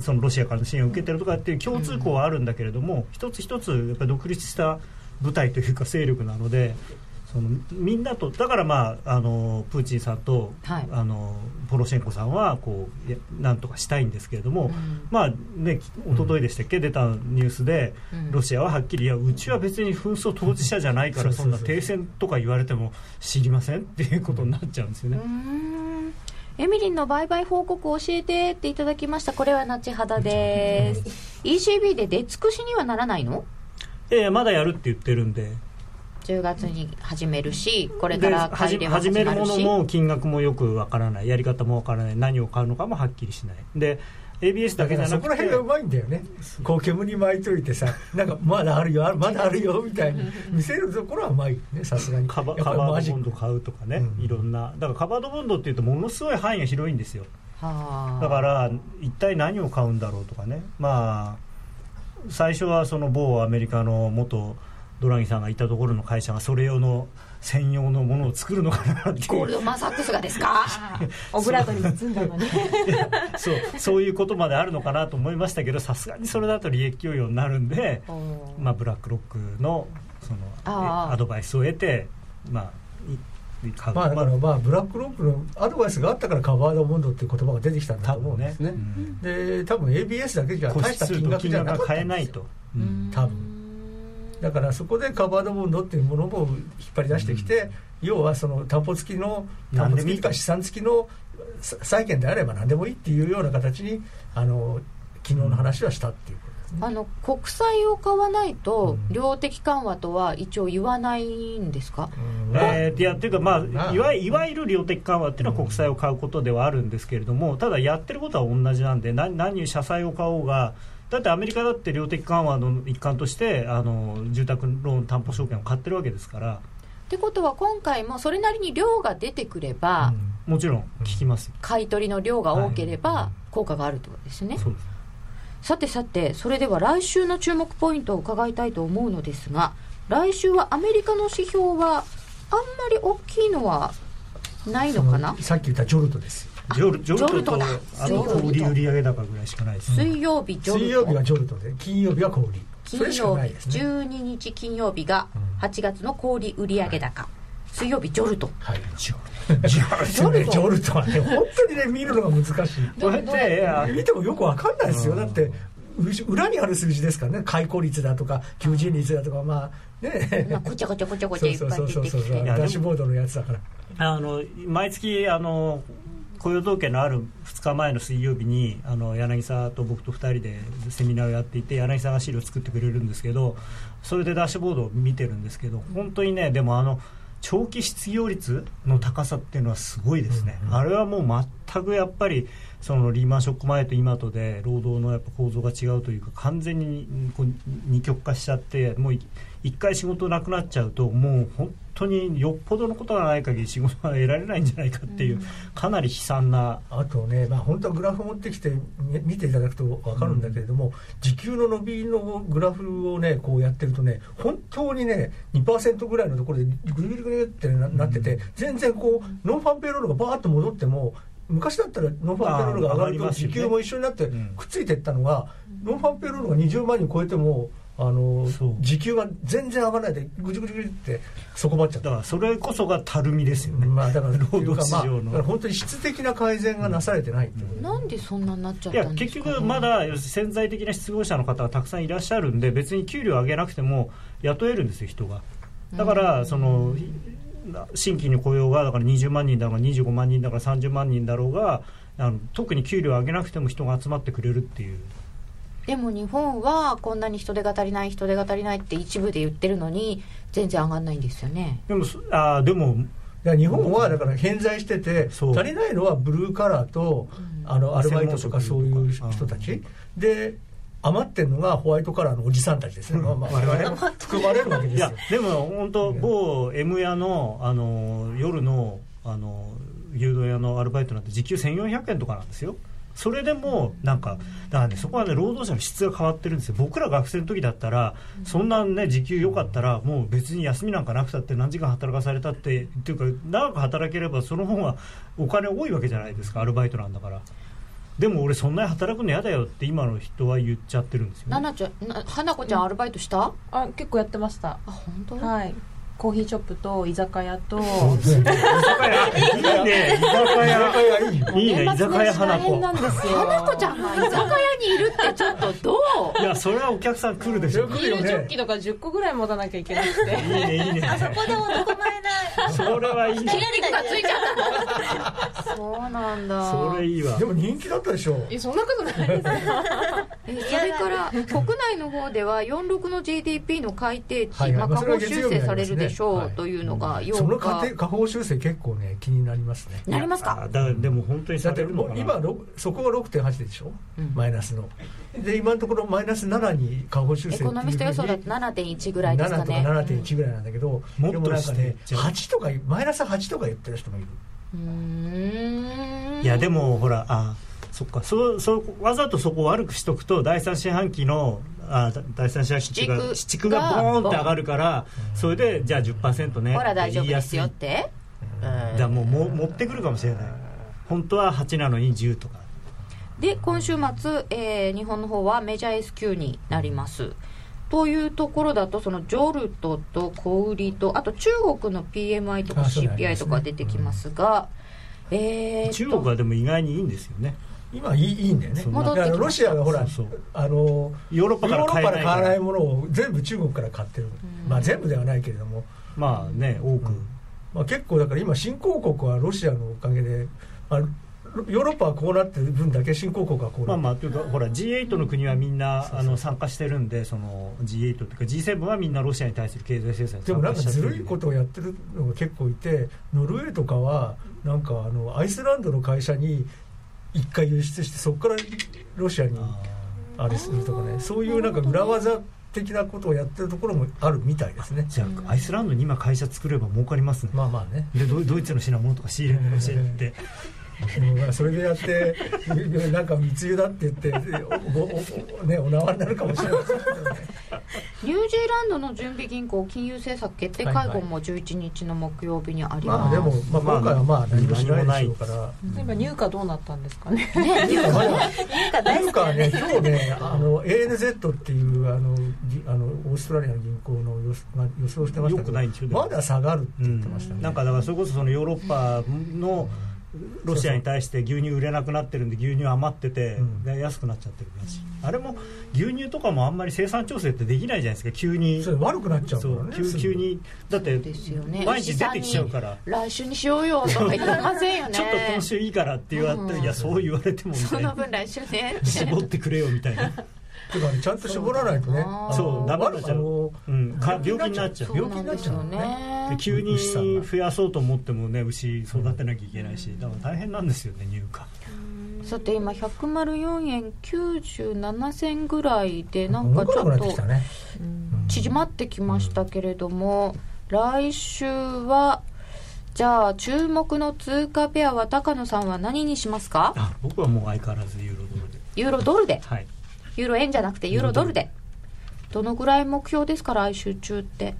そのロシアからの支援を受けてるとかっていう共通項はあるんだけれども、一つ一つやっぱり独立した部隊というか勢力なのでそのみんなとだからまああのプーチンさんと、はい。あのポロシェンコさんはこうやなんとかしたいんですけれども、うん。まあね一昨日でしたっけ、出たニュースで、うん。ロシアははっきりいやうちは別に紛争当事者じゃないからそんな停戦とか言われても知りませんっていうことになっちゃうんですよね。エミリンの売買報告を教えてっていただきました。これはナチハダです。ECB で出尽くしにはならないの？いやいやまだやるって言ってるんで。10月に始めるしこれかでら始めるものも金額もよくわからない。やり方もわからない。何を買うのかもはっきりしない。で ABS だけじゃなくて。そこら辺がうまいんだよね。こう煙巻いといてさなんかまだあるよまだあるよみたいに見せるところはうまいねさすがに。カバカバードボンド買うとかね、うん。いろんな。だからカバードボンドっていうとものすごい範囲が広いんですよ。はあ。だから一体何を買うんだろうとかね。まあ最初はその某アメリカの元ドラギさんがいたところの会社がそれ用の専用のものを作るのかなっていう。ゴールドマン・サックスがですか？オブラートに包んだのに そう。そう。いうことまであるのかなと思いましたけどさすがにそれだと利益供与になるんで、まあ、ブラックロックのそのアドバイスを得て、まあ、まあだからまあブラックロックのアドバイスがあったからカバードボンドっていう言葉が出てきたんだと思うんですね。うん。で多分 ABS だけじゃ個大した金額じゃなかったんですよ。ないと、うん。多分だからそこでカバードボンドっていうものも引っ張り出してきて、要はその担保付きの担保付きとか資産付きのさ債券であれば何でもいいっていうような形にあの昨日の話はしたっていうことですね。あの国債を買わないとうん。量的緩和とは一応言わないんですか、うん。えーいやっていうか、まあ、まあいわいわゆる量的緩和っていうのは国債を買うことではあるんですけれども、ただやってることは同じなんで、何何社債を買おうが、だってアメリカだって量的緩和の一環としてあの住宅ローン担保証券を買ってるわけですから、ってことは今回もそれなりに量が出てくれば、もちろん効きますよ、買い取りの量が多ければは効果があるってことですね、そうです。さてさてそれでは来週の注目ポイントを伺いたいと思うのですが来週はアメリカの指標はあんまり大きいのはないのかな？さっき言ったジョルトですよジョルジョルトとあと小売売上高ぐらいしかないです、水曜日ジョルト。水曜日はジョルトで金曜日は小売そ金曜日ね。12日金曜日がうん。8月の小売売上高。水曜日ジョルト。はい。ジョルジョルト。ジョルトはね本当にね見るのが難しい。これってあ見てもよくわかんないですよ。うん。だってう裏にある数字ですからね。開口率だとか求人率だとかまあね。まあごちゃごちゃごちゃごちゃいっぱいそうそうそう出てきそう。そうてダッシュボードのやつだから。あの毎月あの雇用統計のある2日前の水曜日にあの柳沢と僕と2人でセミナーをやっていて柳沢が資料を作ってくれるんですけどそれでダッシュボードを見てるんですけど本当にねでもあの長期失業率の高さっていうのはすごいですね、うんうん。あれはもう全くやっぱりそのリーマンショック前と今とで労働のやっぱ構造が違うというか完全にこう二極化しちゃってもうい一回仕事なくなっちゃうともう本当によっぽどのことがない限り仕事が得られないんじゃないかっていう、かなり悲惨な。あとね、まあ、本当はグラフ持ってきてみ見ていただくと分かるんだけれども、時給の伸びのグラフをねこうやってるとね本当にね2%ぐらいのところでぐるぐるぐるってななってて、全然こうノンファンペロールがバーッと戻っても昔だったらノンファンペロールが上がると時給も一緒になってうんくっついていったのが、ノンファンペロールが20万人超えてもあの時給が全然上がらないでぐじゅぐじゅぐじゅって底まっちゃった。だからそれこそがたるみですよね、まあだから 労働市まあ場の、だから本当に質的な改善がなされてない。っていうなんでそんなになっちゃっいやたんですか、ね、結局まだ潜在的な失業者の方がたくさんいらっしゃるんで別に給料上げなくても雇えるんですよ人が。だからその新規の雇用がだから20万人だから25万人だから30万人だろうがあの特に給料上げなくても人が集まってくれるっていう。でも日本はこんなに人手が足りない人手が足りないって一部で言ってるのに全然上がんないんですよね。でもそあーでも日本はだから偏在してて足りないのはブルーカラーとあのアルバイトとかそういう人たち。で余ってるのがホワイトカラーのおじさんたちですね、まあまあ、我々含まれるわけですよ。いやでも本当某 M 屋のあの夜のあの牛丼屋のアルバイトなんて時給1400円とかなんですよ。それでもなんかだからねそこはね労働者の質が変わってるんですよ。僕ら学生の時だったらそんなね時給良かったらもう別に休みなんかなくたって何時間働かされたってっていうか長く働ければその方がお金多いわけじゃないですかアルバイトなんだからでも俺そんなに働くの嫌だよって今の人は言っちゃってるんですよ、なね、なちゃんな花子ちゃんアルバイトした、あ結構やってました。あ本当、はいコーヒーショップと居酒屋と居酒屋。いいね居酒屋。いいよいいね居酒屋花子花子ちゃんが居酒屋にいるってちょっとどう？いやそれはお客さん来るでしょ。来るビールジョッキとか10個ぐらい持たなきゃいけなくて。いいねいいね。そこで男前なそれはいいね。筋肉がついちゃったの。そうなんだ。それいいわ。でも人気だったでしょ。えそんなことないですえそれから国内の方では46の GDP の改定値、はいはい。まあ、下方修正されるでしょう、はいというのが8日その過程下方修正結構ね気になりますね。なりますか？あだからでも本当にされるのかな。今ろそこが6.8でしょ、うん。マイナスの。で今のところマイナス7に下方修正エコノミスト予想だと7.1ぐらいですか7とかね7.1ぐらいなんだけど、もっとでもなんかねしていっちゃう8とかマイナス8とか言ってる人もいる。うーん。いやでもほらあそっか。そうそうわざとそこを悪くしとくと第三四半期のあだ第三四半期が地区地区がボーンって上がるからそれでじゃあ10%ねほら大丈夫ですよっってて言いやすいだからもうも持ってくるかもしれない。本当は8なのに10とか。で今週末、えー日本の方はメジャー S q になります。というところだとそのジョルトと小売りとあと中国の PMI とか CPI とか出てきますが、えーっと。中国はでも意外にいいんですよね今いいいいんだよね。だからロシアがほらそうそうあのヨーロッパヨーロッから買わないら。ものを全部中国から買ってる、まあ全部ではないけれども、まあね多く、まあ、結構だから今新興国はロシアのおかげで、まあ、ヨーロッパはこうなってる分だけ新興国はこうなってる。まあまあというかほら G8 の国はみんなあの参加してるんでその G8 というか G7 はみんなロシアに対する経済制裁にでもなんかずるいことをやってるのが結構いてノルウェーとかはなんかあのアイスランドの会社に一回輸出してそこからロシアにああれするとかね。そういうなんか裏技的なことをやってるところもあるみたいですね。ーじゃあアイスランドに今会社作れば儲かりますね。まあまあね。でドイツの品物とか仕入れ教えてうんまあそれでやって なんか密輸だって言っておおおねお縄になるかもしれないですけどね。ニュージーランドの準備銀行金融政策決定会合も11日の木曜日にあります、まあでも、まあ、今回はまあ何もしないでしょうから、例えば入荷どうなったんですかね。ねいうかまだ大好きいうかね、今日ね、あの ANZ っていうあのぎあのオーストラリアの銀行の予想が予想してましたよくないんですよねまだ下がるって言ってましたね。なんかだからそれこそそのヨーロッパのロシアに対して牛乳売れなくなってるんで牛乳余っててうん。で安くなっちゃってるらしい。あれも牛乳とかもあんまり生産調整ってできないじゃないですか急に。それ悪くなっちゃうかそらね。う急急にだってですよね。毎日出てきちゃうから。来週にしようよとか言ってませんよね。ちょっと今週いいからって言われて、うん。いやそう言われてもみそたいな。の分来週ね。絞ってくれよみたいな、てかね、ちゃんと絞らないとね、そうダメになっちゃう。病気になっちゃう。病気になっちゃうのね。急に増やそうと思ってもね牛育てなきゃいけないしだから大変なんですよね入荷。さて今104円97銭ぐらいでなんかちょっと。縮まってきましたけれども、来週はじゃあ注目の通貨ペアは高野さんは何にしますか？あ僕はもう相変わらずユーロドルで。ユーロドルで？はいユーロ円じゃなくてユーロドル。で。どのぐらい目標ですか？来週中って。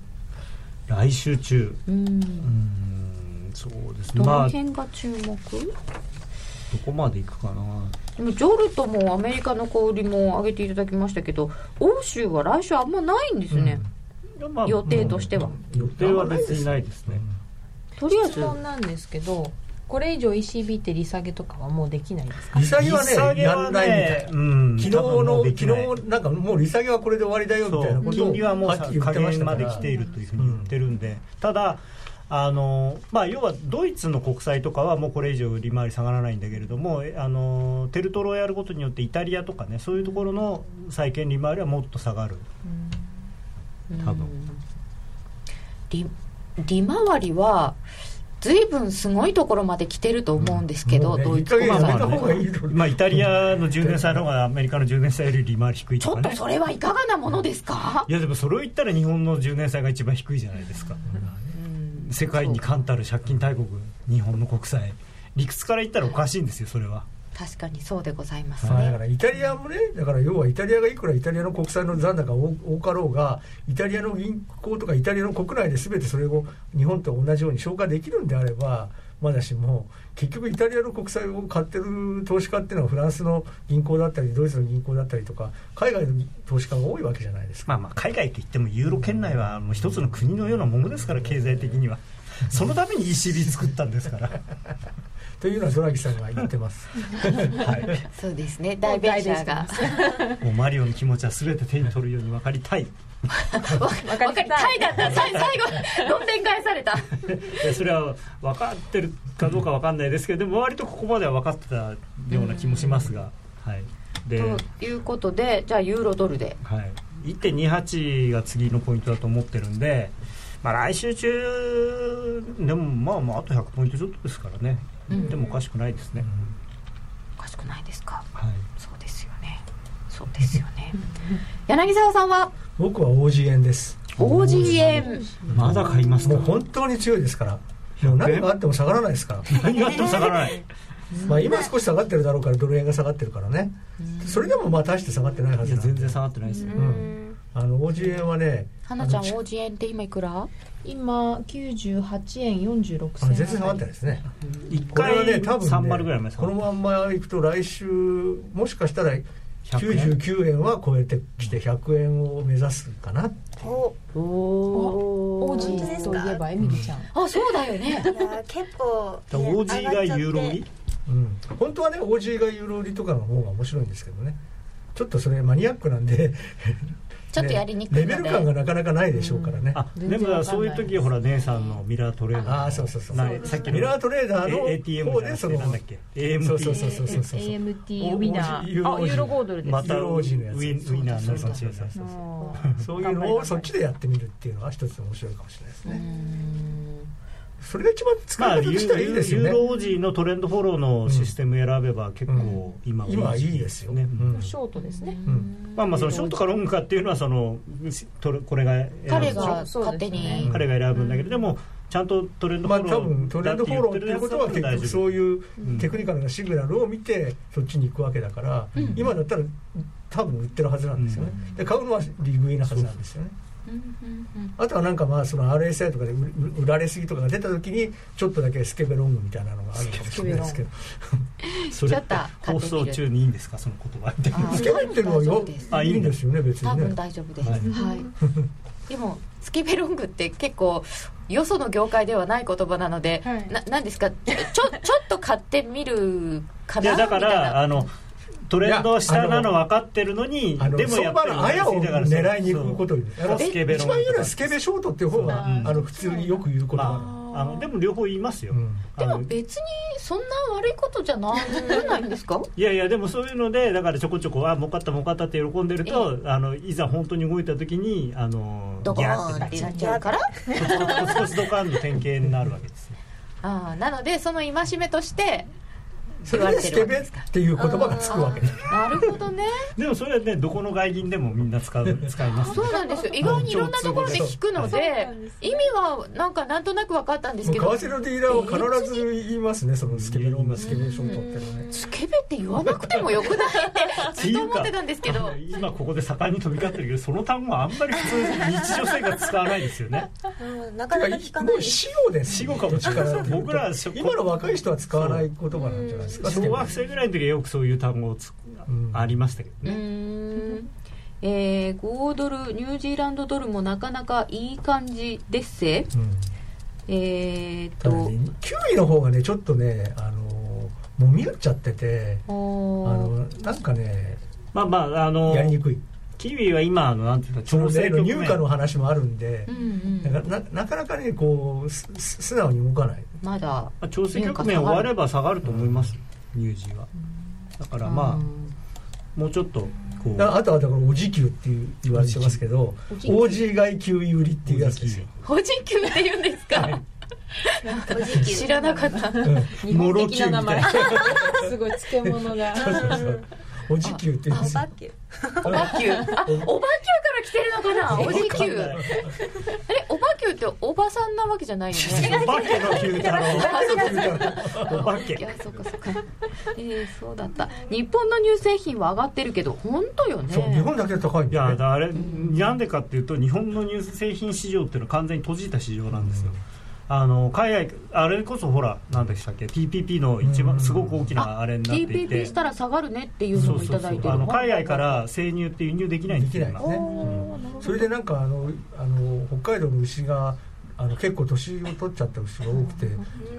来週中。うん。うーんそうですね。どのまあど辺が注目、こまでいくかな。でもジョルトもアメリカの小売りも上げていただきましたけど欧州は来週あんまないんですね、まあ予定としては、予定は別にないですね。とりあえず。質問なんですけどこれ以上 ECB って利下げとかはもうできないんですか？利下げはね、利下げはねやんないみたい。うん昨日の昨日なんかもう利下げはこれで終わりだよみたいなとを。金利はもう下限まで来ているというふうに言ってるんで、ただあの、まあ、要はドイツの国債とかはもうこれ以上利回り下がらないんだけれどもえあのテルトロをやることによってイタリアとかねそういうところの債券利回りはもっと下がる。多分。利利回りは随分すごいところまで来てると思うんですけど、もうねドイツ国いい加減やめ債た方がいいとまあ、イタリアの10年債の方がアメリカの10年債より利回り低いちょっとか。ねとそれはいかがなものですか？いやでもそれを言ったら日本の10年債が一番低いじゃないですか、世界に冠たる借金大国日本の国債。理屈から言ったらおかしいんですよそれは確かにそうでございますまあだかねらイタリアもねだから要はイタリアがいくらイタリアの国債の残高が多多かろうがイタリアの銀行とかイタリアの国内で全てそれを日本と同じように消化できるんであればまだしも結局イタリアの国債を買ってる投資家っていうのはフランスの銀行だったりドイツの銀行だったりとか海外の投資家が多いわけじゃないですか。まあまあ海外といってもユーロ圏内はもう一つの国のようなものですから経済的には。そのために ECB 作ったんですからというのはドラギさんが言ってます。はい。そうですね。大ベンチャーがもうマリオの気持ちは全て手に取るように分かりたい。分かりたい。だった最最後どんでん返された。でそれは分かってるかどうか分かんないですけどでも割とここまでは分かってたような気もしますが、はい。で、ということでじゃあユーロドルで。はい、1.28が次のポイントだと思ってるんで、まあ、来週中でもまあまああと100ポイントちょっとですからね、うんでもおかしくないですね、おかしくないですか？はい。そうですよね。そうですよね。柳沢さんは？僕は OG 円です。OG 円まだ買いますか？もう本当に強いですから。もう何があっても下がらないですから。何があっても下がらない。まあ今少し下がってるだろうからドル円が下がってるからね。それでもまあ大して下がってないはいず全然下がってないですよ、うん。あの OG 円はね、花ちゃんあの OG 円って今いくら？今98円46銭。あの全然下がってないですね。一これは回ね多分30ぐらいまねで下がるこのまんまいくと来週もしかしたら100円？99円は超えてきて100円を目指すかな。おおオー。ジ本当ですか？ーといえばエミリちゃん。あそうだよね。結構、だから OG がユーロ売りうん、本当はね OG がユーロ売りとかの方が面白いんですけどね。ちょっとそれマニアックなんで、ちょっとやりにくいので、ねレベル感がなかなかないでしょうからね。あ全で然わかんないもそういう時ほら姉さんのミラートレーダーのああそうそうそうなさっきのミラートレーダーの A- ATM でそのてなんだっけ？AMT そうそうそうそうそうそう。AMT おウィナユーユーロゴードルですまたウユーロ OG のやつ。ィンウィナーになるかもしれないそうそうそうあーそういうのを。そっちでやってみるっていうのは一つ面白いかもしれないですうね。んそれが一番使まあ、い方としてはいいですよね。ユーロオージーのトレンドフォローのシステム選べば結構今は今いいですよね、うん。ショートですね。ん。まあまあそのショートかロングかっていうのはそのとこれが彼が勝手にね。彼が選ぶんだけどでもちゃんとトレンドフまあ多ォロ分トレンドフォローっていうことは結局そうういううん。テクニカルなシグナルを見てそっちに行くわけだから、今だったら多分売ってるはずなんですよね、で買うのは利食いなはずなんですよねあとはなんかまあその RSI とかで売られすぎとかが出た時にちょっとだけスケベロングみたいなのがあるかもしれないですけど。それちょっ放送中にいいんですか？その言葉みたいな。あスケベっていうのはよあいいんですよね別多分にね。大丈夫です、ははい。いでもスケベロングって結構よその業界ではない言葉なので、はい。ななんですか？ちょちょっと買ってみるかな？いやだからあのトレンド下なの分かってるのにでもやっぱりあやを狙いに行くこと一番言う。のはスケベショートっていう方があの普通によく言う言葉なのまああのでも両方言いますよ、うん。でも別にそんな悪いことじゃなないんですか？いやいやでもそういうのでだからちょこちょこあ儲かった儲かったって喜んでると、あのいざ本当に動いた時にあのギャーってなっちゃう。から？コツコツドカンの典型になるわけですよ ああなのでその戒めとしてそれでスケベっていう言葉がつくわけ。ですなるほどね。でもそれはねどこの外銀でもみんな使う使います。そうなんですよ。意外にいろんなところで聞くので意味はなんかなんとなく分かったんですけど。為替のディーラーは必ず言いますねそのスケベロングスケベショートっていうのね。スケベって言わなくてもよくない？ってずっと思ってたんですけど。今ここで盛んに飛び交ってるけどその単語はあんまり普通に日常生活使わないですよね。うんなかなか聞かないもう死語です死語かもしれない。僕ら今の若い人は使わない言葉なんじゃない？ですか？小学生ぐらいの時はよくそういう単語をつ、うん。ありましたけどね、ん。えー、5ドルニュージーランドドルもなかなかいい感じですせうん。えー、ったと、だねキウイの方がねちょっとねあのもみ合っちゃっててあのなんかねまあまああのやりにくいキウイは今あのなんていうか調整局面。入荷の話もあるんで。うんうんだからななかなかねこう素直に動かない。まだまあ、調整局面終われば下がると思いますよニュージーは。だからまあもうちょっとこう。だあとはだからお時給っていう言われてますけどお時給オージー買いキウイ売りっていうやつですよ。保持給って言うんですか、知らなかった。うん。日本的な名前。すごい漬物がそうそうそうお時給って言うんですよ。おばきゅう。あおばきゅう。から来てるのかな？おじきゅう。あれおばきゅうっておばさんなわけじゃないよね。お化けの九太郎。お化け。いやそうかそうか。えー、そうだった。日本の乳製品は上がってるけど本当よね。そう日本だけ高いんいやだあれなんでかっていうと日本の乳製品市場っていうのは完全に閉じた市場なんですよ、あの海外あれこそほらなんでしたっけ TPP の一番すごく大きなあれになっていて。TPP したら下がるねっていうのもいただいてるあの海外から生乳って輸入できないんですよ今。できないですねおーなるほど。それでなんかあのあの北海道の牛があの結構年を取っちゃった牛が多くて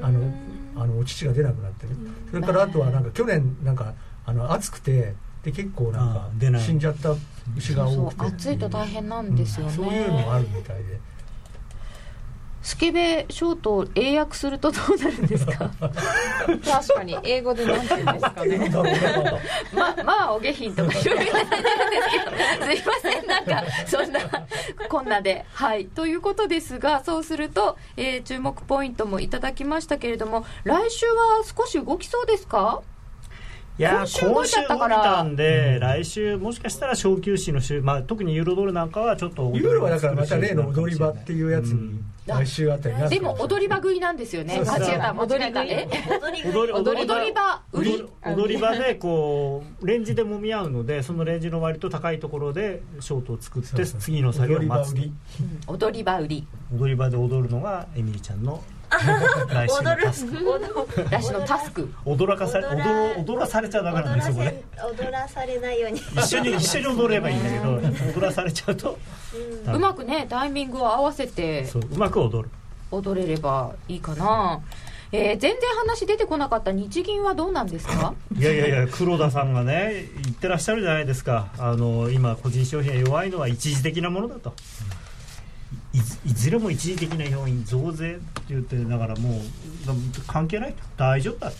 あのあのお乳が出なくなってる。それからあとはなんか去年なんかあの暑くてで結構なんかあ出ない。死んじゃった牛が多くて。暑いと大変なんですよね、そういうのがあるみたいでスケベショートを英訳するとどうなるんですか？確かに英語で何て言うんですかね。ままあお下品とかいろいろ言われてるんですけど。すいません。なんかそんなこんなで。はい。ということですがそうすると、えー注目ポイントもいただきましたけれども来週は少し動きそうですか？いや今週動いちゃったから。今週動いたん。で、来週もしかしたら小休止の週、まあ、特にユーロドルなんかはちょっとユーロはだからまた例の踊り場っていうやつにうん来週あたりでも踊り場食いなんですよね。そうそう。あ違った。戻り場。え？踊り場。売り？踊り場でこうレンジで揉み合うのでそのレンジの割と高いところでショートを作って次の作業を待つ踊り場売り踊り場売り。踊り場で踊るのがエミリちゃんの来週のタスク。来週のタスク。踊らかされ踊ら踊踊らされちゃダメなんですよこれ踊らされないように。一緒に一緒に踊ればいいんだけど踊らされちゃうと。うまくねタイミングを合わせてそううまく踊る。踊れればいいかな、えー全然話出てこなかった日銀はどうなんですか？いやいやいや黒田さんがね言ってらっしゃるじゃないですか。あの今個人消費が弱いのは一時的なものだといずれも一時的な要因増税って言ってだからもう関係ないと。大丈夫だわ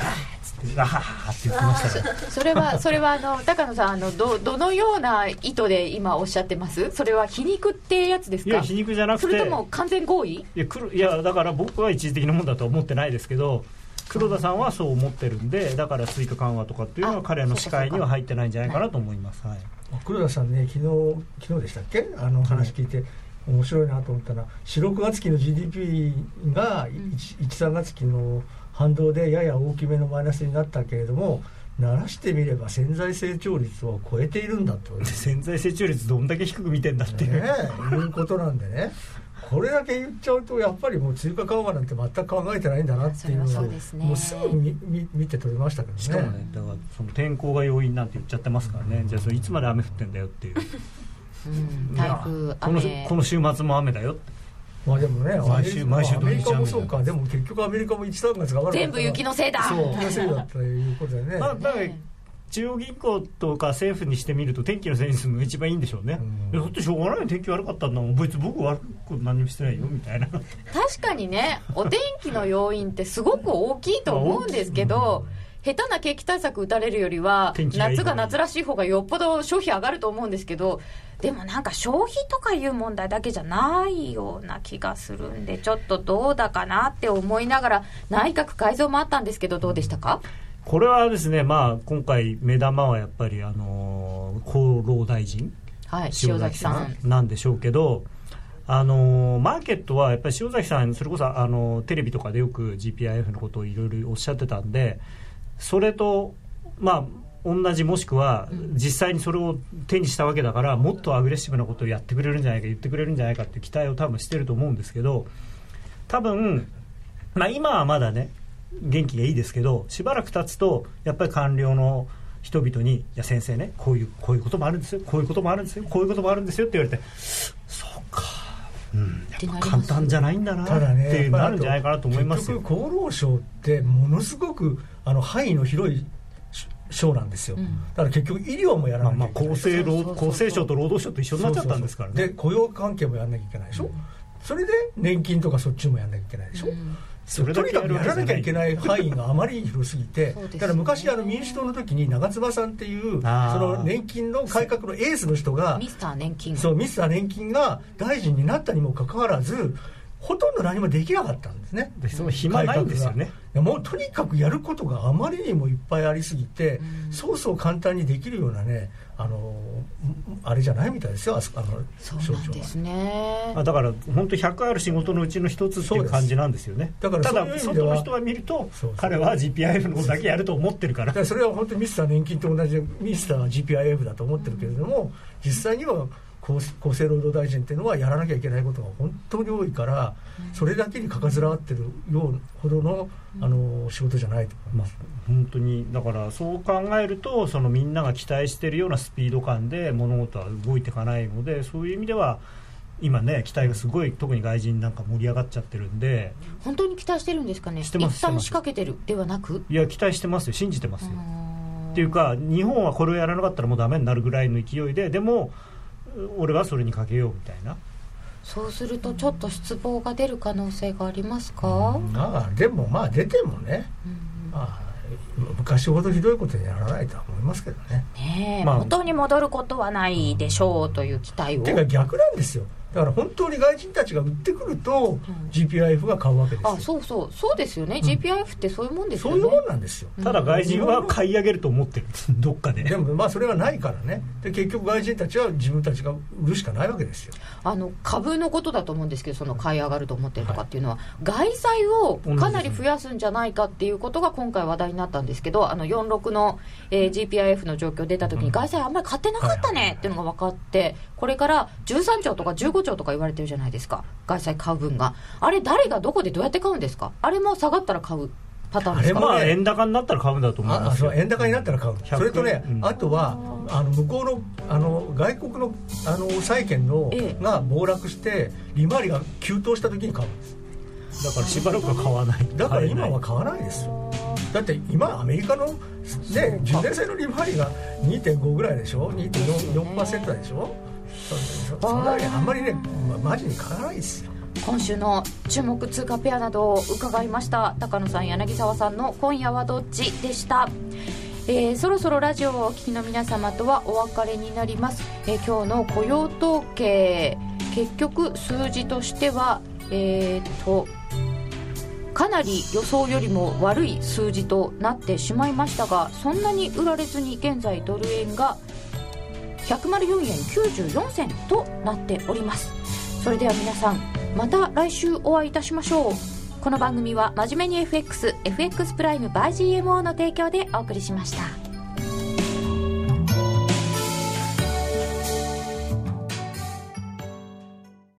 ーっつってわーって言ってましたね。それは それはあの高野さんあのどどのような意図で今おっしゃってます？それは皮肉ってやつですか？いや皮肉じゃなくそてれとも完全合意？いや黒いやだから僕は一時的なもんだとは思ってないですけど黒田さんはそう思ってるんでだから追加緩和とかっていうのはあ彼の視界には入ってないんじゃないかなと思います、はい。黒田さんね昨日昨日でしたっけ？あの話聞いて、面白いなと思ったのは4、6月期の GDP が1、1 3月期の反動でやや大きめのマイナスになったけれども鳴らしてみれば潜在成長率を超えているんだと、ね、潜在成長率どんだけ低く見てんだっていう、ね、いうことなんでね。これだけ言っちゃうとやっぱりもう追加緩和なんて全く考えてないんだなっていうのはもうすぐ見見見て取れましたけどね。しかもねだからその天候が要因なんて言っちゃってますからね、じゃあそれいつまで雨降ってんだよっていう、うん、台風このこの週末も雨だよ。ってまあでもね、毎週毎週アメリカもそうか、でも結局アメリカも1、3月が悪か全部雪のせいだ。そう、雪のせいだということでね。まあ、だから中央銀行とか政府にしてみると天気のせいにするのが一番いいんでしょうね、うん、だってしょうがない天気悪かったんだもん。別に僕悪く何もしてないよみたいな。確かにねお天気の要因ってすごく大きいと思うんですけど、下手な景気対策打たれるよりは夏が夏らしい方がよっぽど消費上がると思うんですけどでもなんか消費とかいう問題だけじゃないような気がするんでちょっとどうだかなって思いながら内閣改造もあったんですけどどうでしたか？これはですね、まあ、今回目玉はやっぱり、あの厚労大臣、はい、塩崎さんなんでしょうけど、あのマーケットはやっぱり塩崎さんそれこそあのテレビとかでよく GPIF のことをいろいろおっしゃってたんでそれとまあ同じもしくは実際にそれを手にしたわけだからもっとアグレッシブなことをやってくれるんじゃないか言ってくれるんじゃないかっていう期待を多分してると思うんですけど多分、まあ、今はまだね元気がいいですけどしばらく経つとやっぱり官僚の人々に「いや先生ねこういうこういうこともあるんですよこういうこともあるんですよこういうこともあるんですよ」って言われて「そうか」うん、やっぱ簡単じゃないんだなっていうなるんじゃないかなと思いますよ。厚労省ってものすごくあの範囲の広い省なんですよ、うん、だから結局医療もやらなきゃいけない、まあ、厚生労厚生省と労働省と一緒になっちゃったんですからね。で雇用関係もやらなきゃいけないでしょ、うん、それで年金とかそっちもやらなきゃいけないでしょ、うん。それとにかくやらなきゃいけない範囲があまりに広すぎて、だから昔あの民主党の時に長妻さんっていうその年金の改革のエースの人がミスター年金そうミスター年金が大臣になったにもかかわらずほとんど何もできなかったんですね。その暇ないんですよね。もうとにかくやることがあまりにもいっぱいありすぎて、うん、そうそう簡単にできるようなね、あのあれじゃないみたいですよ、あのそうなんですね。だから本当100ある仕事のうちの一つっていう感じなんですよね。だからただ外の人が見ると彼は GPIF のことだけやると思ってるから。からそれは本当にミスター年金と同じミスター GPIF だと思ってるけれども、実際には厚生労働大臣っていうのはやらなきゃいけないことが本当に多いから、それだけにかかずら合ってるようほどのあの仕事じゃないと思います、本当に。だからそう考えるとそのみんなが期待しているようなスピード感で物事は動いていかないのでそういう意味では今ね期待がすごい特に外人なんか盛り上がっちゃってるんで本当に期待してるんですかね？してます一旦仕掛けてるではなく？いや期待してますよ。信じてますよ。っていうか日本はこれをやらなかったらもうダメになるぐらいの勢いででも俺はそれにかけようみたいな。そうするとちょっと失望が出る可能性がありますか、まあでもまあ出てもね、うん、まあ昔ほどひどいことにならないとは思いますけどね。ねえ、まあ、元に戻ることはないでしょうという期待を。ていうか逆なんですよだから本当に外人たちが売ってくると、GPIF が買うわけですあそうそう。そうですよね、うん、GPIF ってそういうもんですよね。そういうもんなんですよ。ただ外人は買い上げると思ってる。どっかで。でもまあそれはないからね。で結局外人たちは自分たちが売るしかないわけですよ。あの株のことだと思うんですけどその買い上がると思ってるとかっていうのは、はい、外債をかなり増やすんじゃないかっていうことが今回話題になったんですけどあの46の、えー、GPIF の状況出た時に外債あんまり買ってなかったねっていうのが分かってこれから13兆とか15兆とか言われてるじゃないですか。外債買う分が。あれ誰がどこでどうやって買うんですか？あれも下がったら買うパターンですか？まあ円高になったら買うんだと思いますよ。円高になったら買うそれとね、うん、あとはあの向こうのあの外国のあの債券の、ええ、が暴落して利回りが急騰した時に買うんです。だからしばらくは買わない。だから今は買わないですよ。だって今アメリカの、ね、10年債の利回りが2.5ぐらいでしょ？2.4%でしょ？そんなあんまりね、ま、マジに変わらないですよ。今週の注目通貨ペアなどを伺いました。高野さん柳沢さんの「今夜はどっち?」でした？えー、そろそろラジオをお聞きの皆様とはお別れになります、えー、今日の雇用統計結局数字としてはえー、とかなり予想よりも悪い数字となってしまいましたがそんなに売られずに現在ドル円が104円94銭となっております。それでは皆さんまた来週お会いいたしましょう。この番組は真面目に FXFX プライム by GMO の提供でお送りしました。